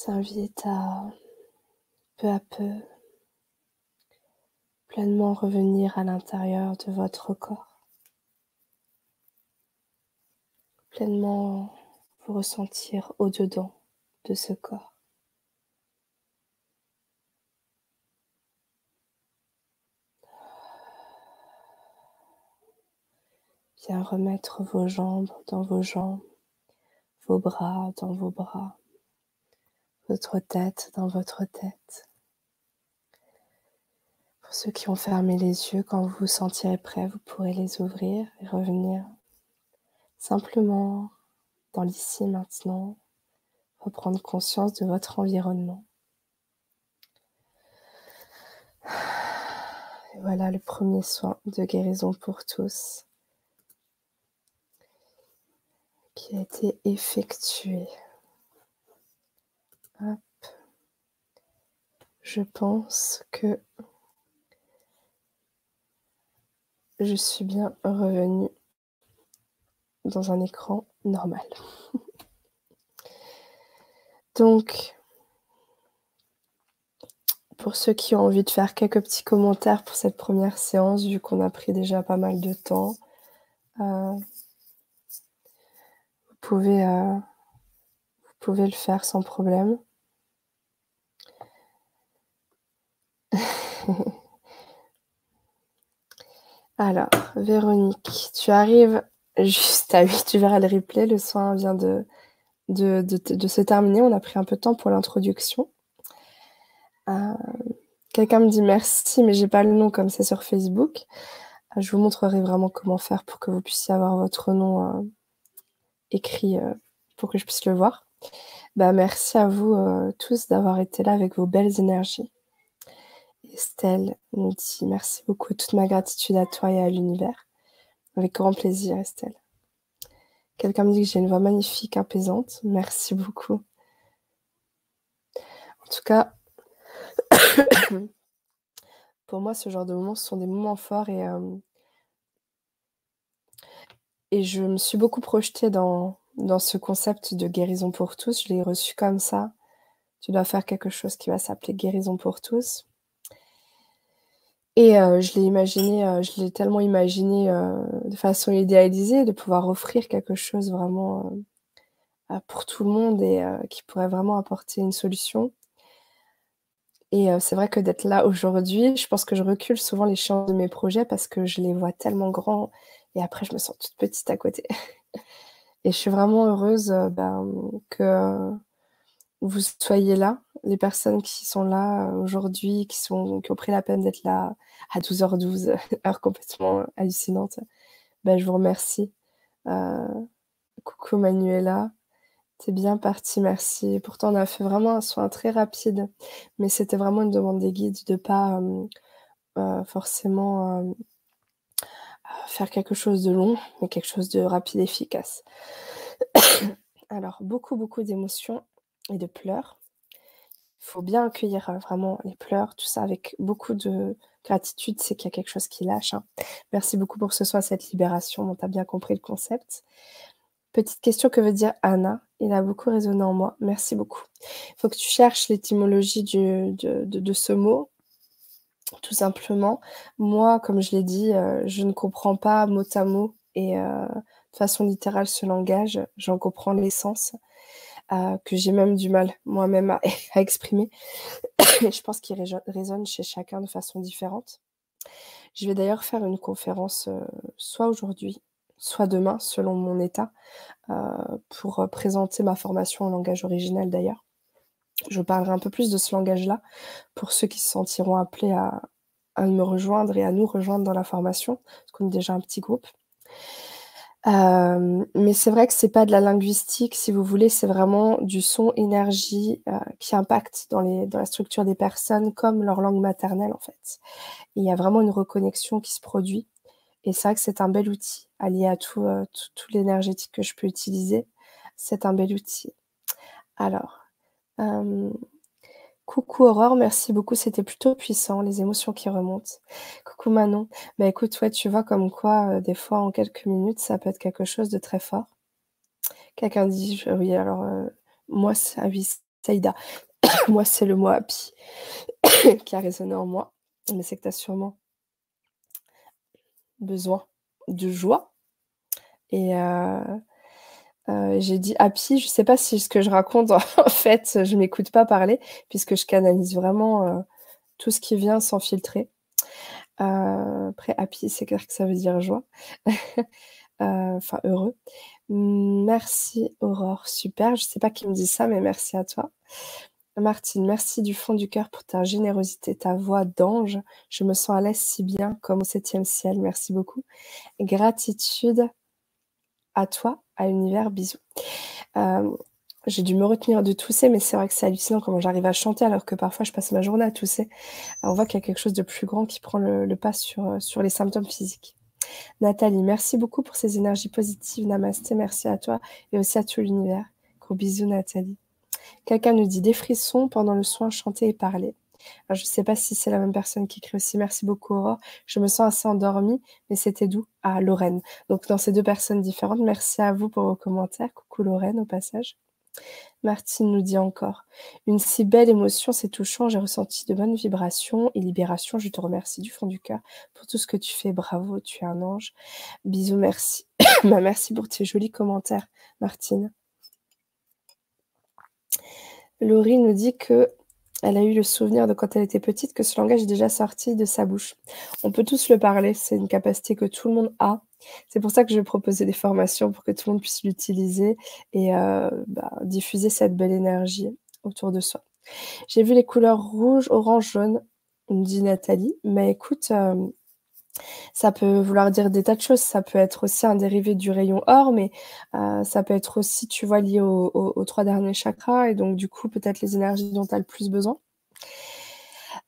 vous invite à peu à peu pleinement revenir à l'intérieur de votre corps, pleinement vous ressentir au-dedans de ce corps. Bien remettre vos jambes dans vos jambes, vos bras dans vos bras, votre tête dans votre tête. Pour ceux qui ont fermé les yeux, quand vous vous sentirez prêt, vous pourrez les ouvrir et revenir simplement dans l'ici maintenant, reprendre conscience de votre environnement. Voilà le premier soin de guérison pour tous qui a été effectué. Je pense que je suis bien revenue dans un écran normal. Donc, pour ceux qui ont envie de faire quelques petits commentaires pour cette première séance, vu qu'on a pris déjà pas mal de temps, euh, vous, pouvez, euh, vous pouvez le faire sans problème. Alors, Véronique, tu arrives juste à 8, tu verras le replay, le soin vient de, se terminer, on a pris un peu de temps pour l'introduction. Euh, quelqu'un me dit merci, mais j'ai pas le nom comme c'est sur Facebook. Euh, je vous montrerai vraiment comment faire pour que vous puissiez avoir votre nom euh, écrit pour que je puisse le voir. Bah, merci à vous tous d'avoir été là avec vos belles énergies. Estelle nous dit merci beaucoup, toute ma gratitude à toi et à l'univers. Avec grand plaisir, Estelle. Quelqu'un me dit que j'ai une voix magnifique, apaisante. Merci beaucoup. En tout cas, pour moi, ce genre de moments, ce sont des moments forts et, euh, et je me suis beaucoup projetée dans, dans ce concept de guérison pour tous. Je l'ai reçu comme ça. Tu dois faire quelque chose qui va s'appeler guérison pour tous. Et euh, je l'ai imaginé, euh, je l'ai tellement imaginé euh, de façon idéalisée, de pouvoir offrir quelque chose vraiment pour tout le monde et qui pourrait vraiment apporter une solution. Et c'est vrai que d'être là aujourd'hui, je pense que je recule souvent les champs de mes projets parce que je les vois tellement grands et après je me sens toute petite à côté. et je suis vraiment heureuse ben, que vous soyez là, les personnes qui sont là aujourd'hui, qui, ont pris la peine d'être là à 12h12, heure complètement hallucinante, ben, je vous remercie. Euh, coucou Manuela, t'es bien partie, merci. Pourtant, on a fait vraiment un soin très rapide, mais c'était vraiment une demande des guides de pas euh, euh, forcément faire quelque chose de long, mais quelque chose de rapide et efficace. Alors, beaucoup, beaucoup d'émotions et de pleurs. Il faut bien accueillir vraiment les pleurs, tout ça avec beaucoup de gratitude, c'est qu'il y a quelque chose qui lâche. Hein. Merci beaucoup pour ce soir, cette libération dont tu as bien compris le concept. Petite question, que veut dire Anna Il a beaucoup résonné en moi. Merci beaucoup. Il faut que tu cherches l'étymologie de, de, ce mot. Tout simplement, moi, comme je l'ai dit, je ne comprends pas mot à mot et de façon littérale ce langage. J'en comprends l'essence. Euh, que j'ai même du mal moi-même à, exprimer. je pense qu'il résonne chez chacun de façon différente. Je vais d'ailleurs faire une conférence euh, soit aujourd'hui, soit demain, selon mon état, euh, pour présenter ma formation en langage original d'ailleurs. Je parlerai un peu plus de ce langage-là pour ceux qui se sentiront appelés à, à me rejoindre et à nous rejoindre dans la formation, parce qu'on est déjà un petit groupe. Euh, mais c'est vrai que c'est pas de la linguistique, si vous voulez, c'est vraiment du son énergie euh, qui impacte dans, les, dans la structure des personnes comme leur langue maternelle en fait. il y a vraiment une reconnexion qui se produit. Et c'est vrai que c'est un bel outil allié à tout, euh, tout, l'énergétique que je peux utiliser. C'est un bel outil. Alors, Coucou Aurore, merci beaucoup, c'était plutôt puissant, les émotions qui remontent. Coucou Manon, bah écoute, ouais, tu vois comme quoi, euh, des fois, en quelques minutes, ça peut être quelque chose de très fort. Quelqu'un dit, oui, alors, euh, moi, oui, Saïda. moi, c'est le mot happy qui a résonné en moi. Mais c'est que tu as sûrement besoin de joie. Et euh, euh, j'ai dit happy, je sais pas si ce que je raconte, en fait, je m'écoute pas parler, puisque je canalise vraiment euh, tout ce qui vient sans filtrer. après, happy, c'est clair que ça veut dire joie. Enfin, heureux. Merci Aurore, super. Je sais pas qui me dit ça, mais merci à toi. Martine, merci du fond du cœur pour ta générosité, ta voix d'ange. Je me sens à l'aise si bien comme au septième ciel. Merci beaucoup. Gratitude à toi, à l'univers. Bisous. Euh, j'ai dû me retenir de tousser, mais c'est vrai que c'est hallucinant comment j'arrive à chanter alors que parfois je passe ma journée à tousser. on voit qu'il y a quelque chose de plus grand qui prend le, pas sur, euh, sur les symptômes physiques. Nathalie, merci beaucoup pour ces énergies positives. Namasté, merci à toi et aussi à tout l'univers. Gros bisous, Nathalie. Quelqu'un nous dit des frissons pendant le soin, chanter et parler. Je ne sais pas si c'est la même personne qui écrit aussi. Merci beaucoup, Aurore. Je me sens assez endormie, mais c'était doux. à Lorraine. Donc, dans ces deux personnes différentes, merci à vous pour vos commentaires. Coucou Lorraine, au passage. Martine nous dit encore Une si belle émotion, c'est touchant. J'ai ressenti de bonnes vibrations et libération. Je te remercie du fond du cœur pour tout ce que tu fais. Bravo, tu es un ange. Bisous, merci. Bah, merci pour tes jolis commentaires, Martine. Laurie nous dit que elle a eu le souvenir de quand elle était petite que ce langage est déjà sorti de sa bouche. On peut tous le parler, c'est une capacité que tout le monde a. C'est pour ça que je vais proposer des formations pour que tout le monde puisse l'utiliser et euh, bah, diffuser cette belle énergie autour de soi. J'ai vu les couleurs rouge, orange, jaune, dit Nathalie. Mais écoute, euh, ça peut vouloir dire des tas de choses. Ça peut être aussi un dérivé du rayon or, mais euh, ça peut être aussi, tu vois, lié aux trois derniers chakras et donc du coup peut-être les énergies dont tu as le plus besoin.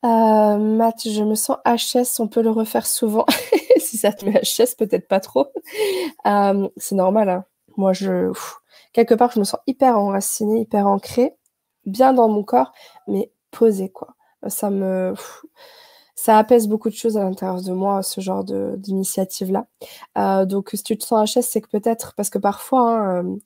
Euh, Matt, je me sens HS, on peut le refaire souvent. si ça te met HS, peut-être pas trop. Euh, c'est normal. Hein. Moi, je quelque part, je me sens hyper enracinée, hyper ancrée, bien dans mon corps, mais posée quoi. Ça me ça apaise beaucoup de choses à l'intérieur de moi, ce genre d'initiative-là. Euh, donc, si tu te sens HS, c'est que peut-être, parce que parfois, hein, euh,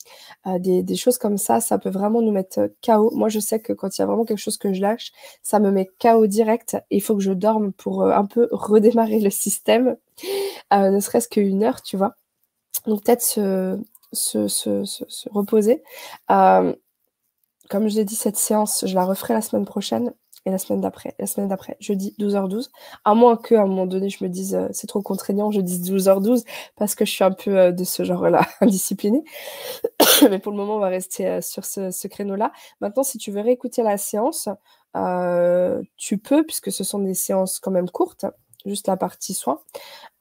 euh, des, des, choses comme ça, ça peut vraiment nous mettre KO. Moi, je sais que quand il y a vraiment quelque chose que je lâche, ça me met KO direct. Il faut que je dorme pour un peu redémarrer le système, ne serait-ce qu'une heure, tu vois. Donc, peut-être se, se, se, se, reposer. comme je l'ai dit, cette séance, je la referai la semaine prochaine et la semaine d'après, la semaine d'après, jeudi 12h12. À moins qu'à un moment donné, je me dise euh, c'est trop contraignant, je dise 12h12 parce que je suis un peu euh, de ce genre-là, indisciplinée. Mais pour le moment, on va rester euh, sur ce, créneau-là. Maintenant, si tu veux réécouter la séance, tu peux, puisque ce sont des séances quand même courtes, juste la partie soin.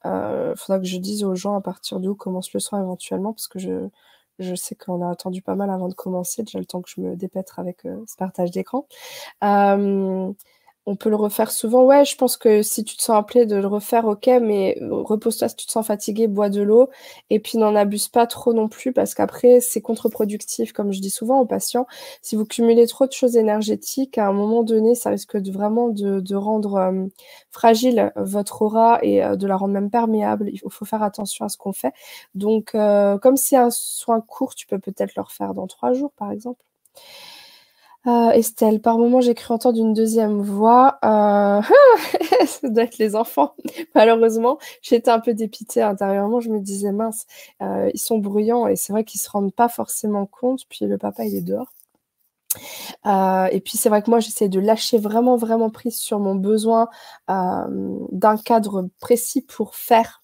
Il faudra que je dise aux gens à partir d'où commence le soin éventuellement, parce que je, je sais qu'on a attendu pas mal avant de commencer, déjà le temps que je me dépêtre avec euh, ce partage d'écran. On peut le refaire souvent. Ouais, je pense que si tu te sens appelé de le refaire, ok, mais euh, repose-toi si tu te sens fatigué, bois de l'eau. Et puis n'en abuse pas trop non plus parce qu'après, c'est contre-productif, comme je dis souvent aux patients. Si vous cumulez trop de choses énergétiques, à un moment donné, ça risque de vraiment de, rendre euh, fragile votre aura et euh, de la rendre même perméable. Il faut, faire attention à ce qu'on fait. Donc, comme c'est un soin court, tu peux peut-être le refaire dans trois jours, par exemple. Euh, Estelle, par moment, j'ai cru entendre une deuxième voix. Euh... ça doit être les enfants. Malheureusement, j'étais un peu dépitée intérieurement. Je me disais, mince, euh, ils sont bruyants et c'est vrai qu'ils se rendent pas forcément compte. Puis le papa, il est dehors. Et puis c'est vrai que moi j'essaie de lâcher vraiment vraiment prise sur mon besoin d'un cadre précis pour faire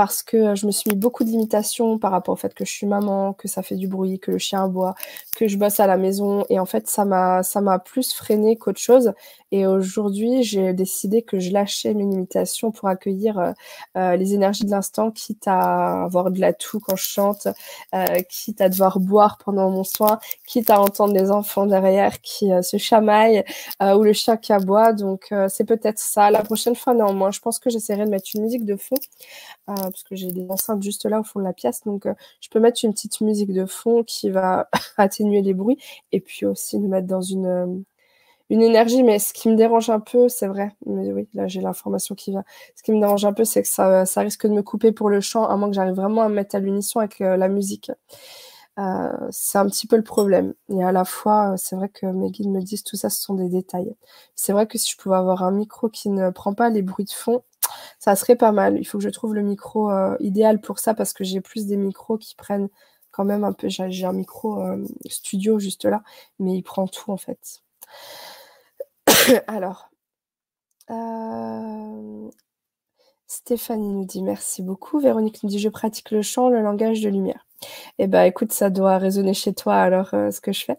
parce que je me suis mis beaucoup de limitations par rapport au fait que je suis maman, que ça fait du bruit, que le chien aboie, que je bosse à la maison. Et en fait, ça m'a, ça m'a plus freiné qu'autre chose. Et aujourd'hui, j'ai décidé que je lâchais mes limitations pour accueillir euh, euh, les énergies de l'instant, quitte à avoir de la toux quand je chante, euh, quitte à devoir boire pendant mon soin, quitte à entendre les enfants derrière qui se chamaillent ou le chien qui aboie. Donc, c'est peut-être ça. La prochaine fois, néanmoins, je pense que j'essaierai de mettre une musique de fond parce que j'ai des enceintes juste là au fond de la pièce. Donc, euh, je peux mettre une petite musique de fond qui va atténuer les bruits et puis aussi nous mettre dans une, euh, une énergie. Mais ce qui me dérange un peu, c'est vrai, mais oui, là j'ai l'information qui vient. Ce qui me dérange un peu, c'est que ça, risque de me couper pour le chant, à moins que j'arrive vraiment à me mettre à l'unisson avec euh, la musique. c'est un petit peu le problème. Et à la fois, c'est vrai que mes guides me disent tout ça, ce sont des détails. C'est vrai que si je pouvais avoir un micro qui ne prend pas les bruits de fond, ça serait pas mal. Il faut que je trouve le micro idéal pour ça parce que j'ai plus des micros qui prennent quand même un peu. J'ai un micro studio juste là, mais il prend tout en fait. Alors, Stéphanie nous dit merci beaucoup. Véronique nous dit je pratique le chant, le langage de lumière. Eh ben écoute, ça doit résonner chez toi alors euh, ce que je fais.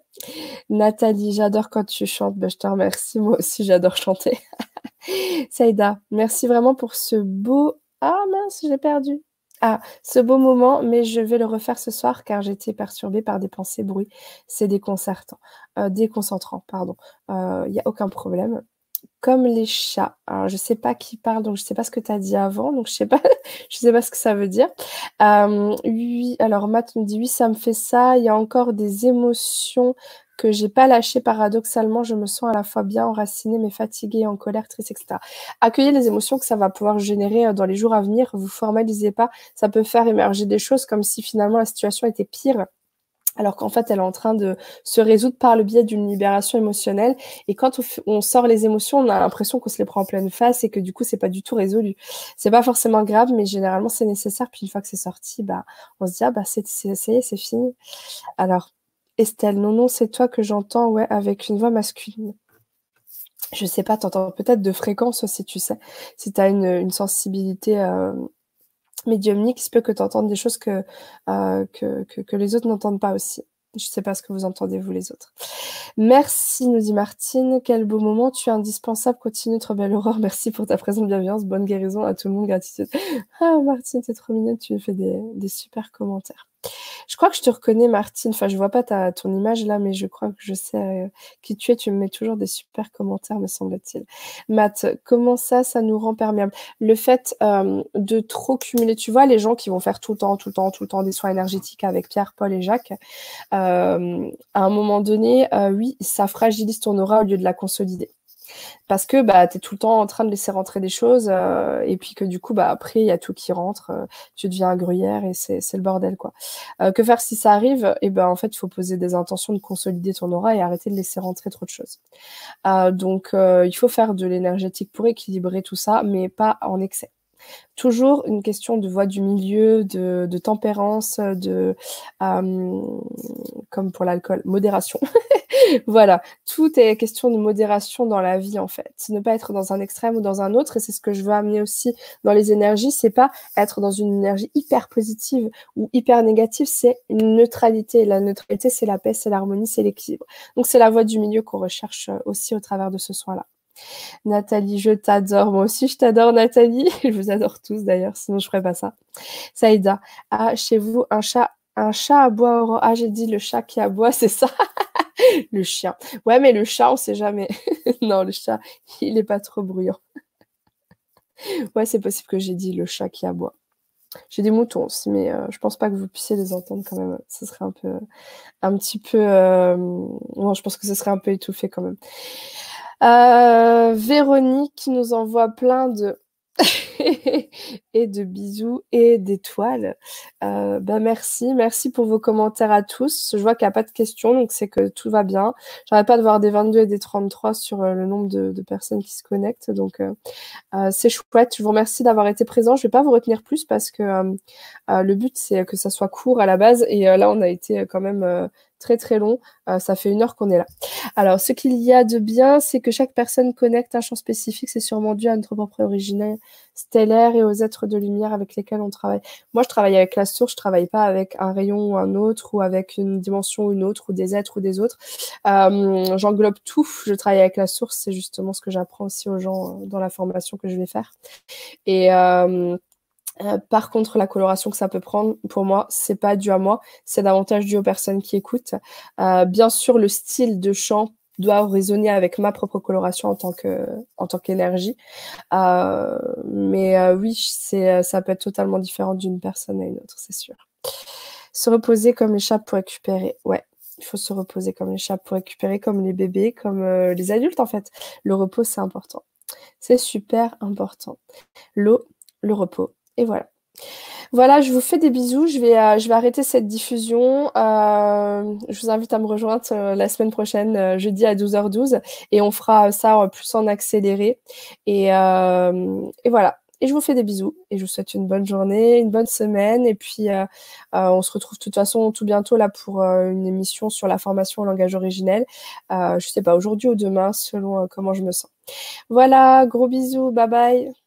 Nathalie, j'adore quand tu chantes. Ben, je te remercie. Moi aussi, j'adore chanter. Saïda, merci vraiment pour ce beau. Ah mince, j'ai perdu. Ah, ce beau moment, mais je vais le refaire ce soir car j'étais perturbée par des pensées bruits. C'est déconcertant. Euh, déconcentrant, pardon. Il euh, n'y a aucun problème comme les chats. Alors, je sais pas qui parle, donc je sais pas ce que tu as dit avant, donc je sais pas, je sais pas ce que ça veut dire. Euh, oui, alors Matt me dit oui, ça me fait ça. Il y a encore des émotions que j'ai pas lâchées. Paradoxalement, je me sens à la fois bien enracinée, mais fatiguée, en colère, triste, etc. Accueillez les émotions que ça va pouvoir générer euh, dans les jours à venir. Vous formalisez pas. Ça peut faire émerger des choses comme si finalement la situation était pire alors qu'en fait, elle est en train de se résoudre par le biais d'une libération émotionnelle. Et quand on, sort les émotions, on a l'impression qu'on se les prend en pleine face et que du coup, c'est pas du tout résolu. C'est pas forcément grave, mais généralement, c'est nécessaire. Puis une fois que c'est sorti, bah, on se dit, ah, bah, c'est, c'est, c'est fini. Alors, Estelle, non, non, c'est toi que j'entends, ouais, avec une voix masculine. Je sais pas, t'entends peut-être de fréquence aussi, tu sais. Si tu as une, sensibilité euh, médiumnique, il se peut que tu entendes des choses que, euh, que, les autres n'entendent pas aussi. Je ne sais pas ce que vous entendez, vous les autres. Merci, nous dit Martine. Quel beau moment. Tu es indispensable. Continue, trop belle aurore. Merci pour ta présence, bienveillance. Bonne guérison à tout le monde. Gratitude. Ah, Martine, c'est trop mignonne. Tu fais des, des super commentaires. Je crois que je te reconnais, Martine. Enfin, je vois pas ta, ton image là, mais je crois que je sais euh, qui tu es. Tu me mets toujours des super commentaires, me semble-t-il. Matt, comment ça, ça nous rend perméable? Le fait euh, de trop cumuler, tu vois, les gens qui vont faire tout le temps, tout le temps, tout le temps des soins énergétiques avec Pierre, Paul et Jacques, euh, à un moment donné, oui, ça fragilise ton aura au lieu de la consolider parce que bah, tu es tout le temps en train de laisser rentrer des choses euh, et puis que du coup bah, après il y a tout qui rentre, euh, tu deviens un gruyère et c'est le bordel quoi. Euh, que faire si ça arrive? Eh ben en fait il faut poser des intentions de consolider ton aura et arrêter de laisser rentrer trop de choses. donc il faut faire de l'énergétique pour équilibrer tout ça mais pas en excès. Toujours une question de voie du milieu, de, tempérance, de comme pour l'alcool, modération. voilà, tout est question de modération dans la vie en fait. Ne pas être dans un extrême ou dans un autre, et c'est ce que je veux amener aussi dans les énergies, c'est pas être dans une énergie hyper positive ou hyper négative, c'est une neutralité. La neutralité, c'est la paix, c'est l'harmonie, c'est l'équilibre. Donc c'est la voie du milieu qu'on recherche euh, aussi au travers de ce soin-là. Nathalie, je t'adore. Moi aussi, je t'adore, Nathalie. Je vous adore tous d'ailleurs, sinon je ferais pas ça. Saïda, ah, chez vous, un chat, un chat aboie. Ah, j'ai dit le chat qui aboie, c'est ça? le chien. Ouais, mais le chat, on sait jamais. non, le chat, il est pas trop bruyant. ouais, c'est possible que j'ai dit le chat qui aboie. J'ai des moutons aussi, mais euh, je pense pas que vous puissiez les entendre quand même. Ce serait un peu, un petit peu. Euh... Je pense que ce serait un peu étouffé quand même. Euh, Véronique nous envoie plein de et de bisous et d'étoiles. Euh, bah merci, merci pour vos commentaires à tous. Je vois qu'il n'y a pas de questions, donc c'est que tout va bien. J'arrête pas de voir des 22 et des 33 sur euh, le nombre de, personnes qui se connectent, donc euh, c'est chouette. Je vous remercie d'avoir été présent. Je vais pas vous retenir plus parce que le but c'est que ça soit court à la base, et là on a été quand même très très long. Euh, ça fait une heure qu'on est là. Alors, ce qu'il y a de bien, c'est que chaque personne connecte un champ spécifique. C'est sûrement dû à notre propre origine stellaire et aux êtres de lumière avec lesquels on travaille. Moi, je travaille avec la source. Je travaille pas avec un rayon ou un autre, ou avec une dimension ou une autre, ou des êtres ou des autres. Euh, J'englobe tout. Je travaille avec la source. C'est justement ce que j'apprends aussi aux gens dans la formation que je vais faire. Et euh, euh, par contre, la coloration que ça peut prendre, pour moi, c'est pas dû à moi, c'est davantage dû aux personnes qui écoutent. Euh, bien sûr, le style de chant doit résonner avec ma propre coloration en tant que en tant qu'énergie. Euh, mais oui, c'est ça peut être totalement différent d'une personne à une autre, c'est sûr. Se reposer comme les chats pour récupérer. Ouais, il faut se reposer comme les chats pour récupérer, comme les bébés, comme les adultes en fait. Le repos, c'est important. C'est super important. L'eau, le repos, et voilà. Voilà, je vous fais des bisous. Je vais, euh, je vais arrêter cette diffusion. Euh, je vous invite à me rejoindre euh, la semaine prochaine, jeudi à 12h12, et on fera ça plus en accéléré. Et, et voilà. Et je vous fais des bisous et je vous souhaite une bonne journée, une bonne semaine. Et puis, on se retrouve de toute façon tout bientôt là pour une émission sur la formation en langage originel. je sais pas, aujourd'hui ou demain, selon comment je me sens. Voilà, gros bisous, bye bye.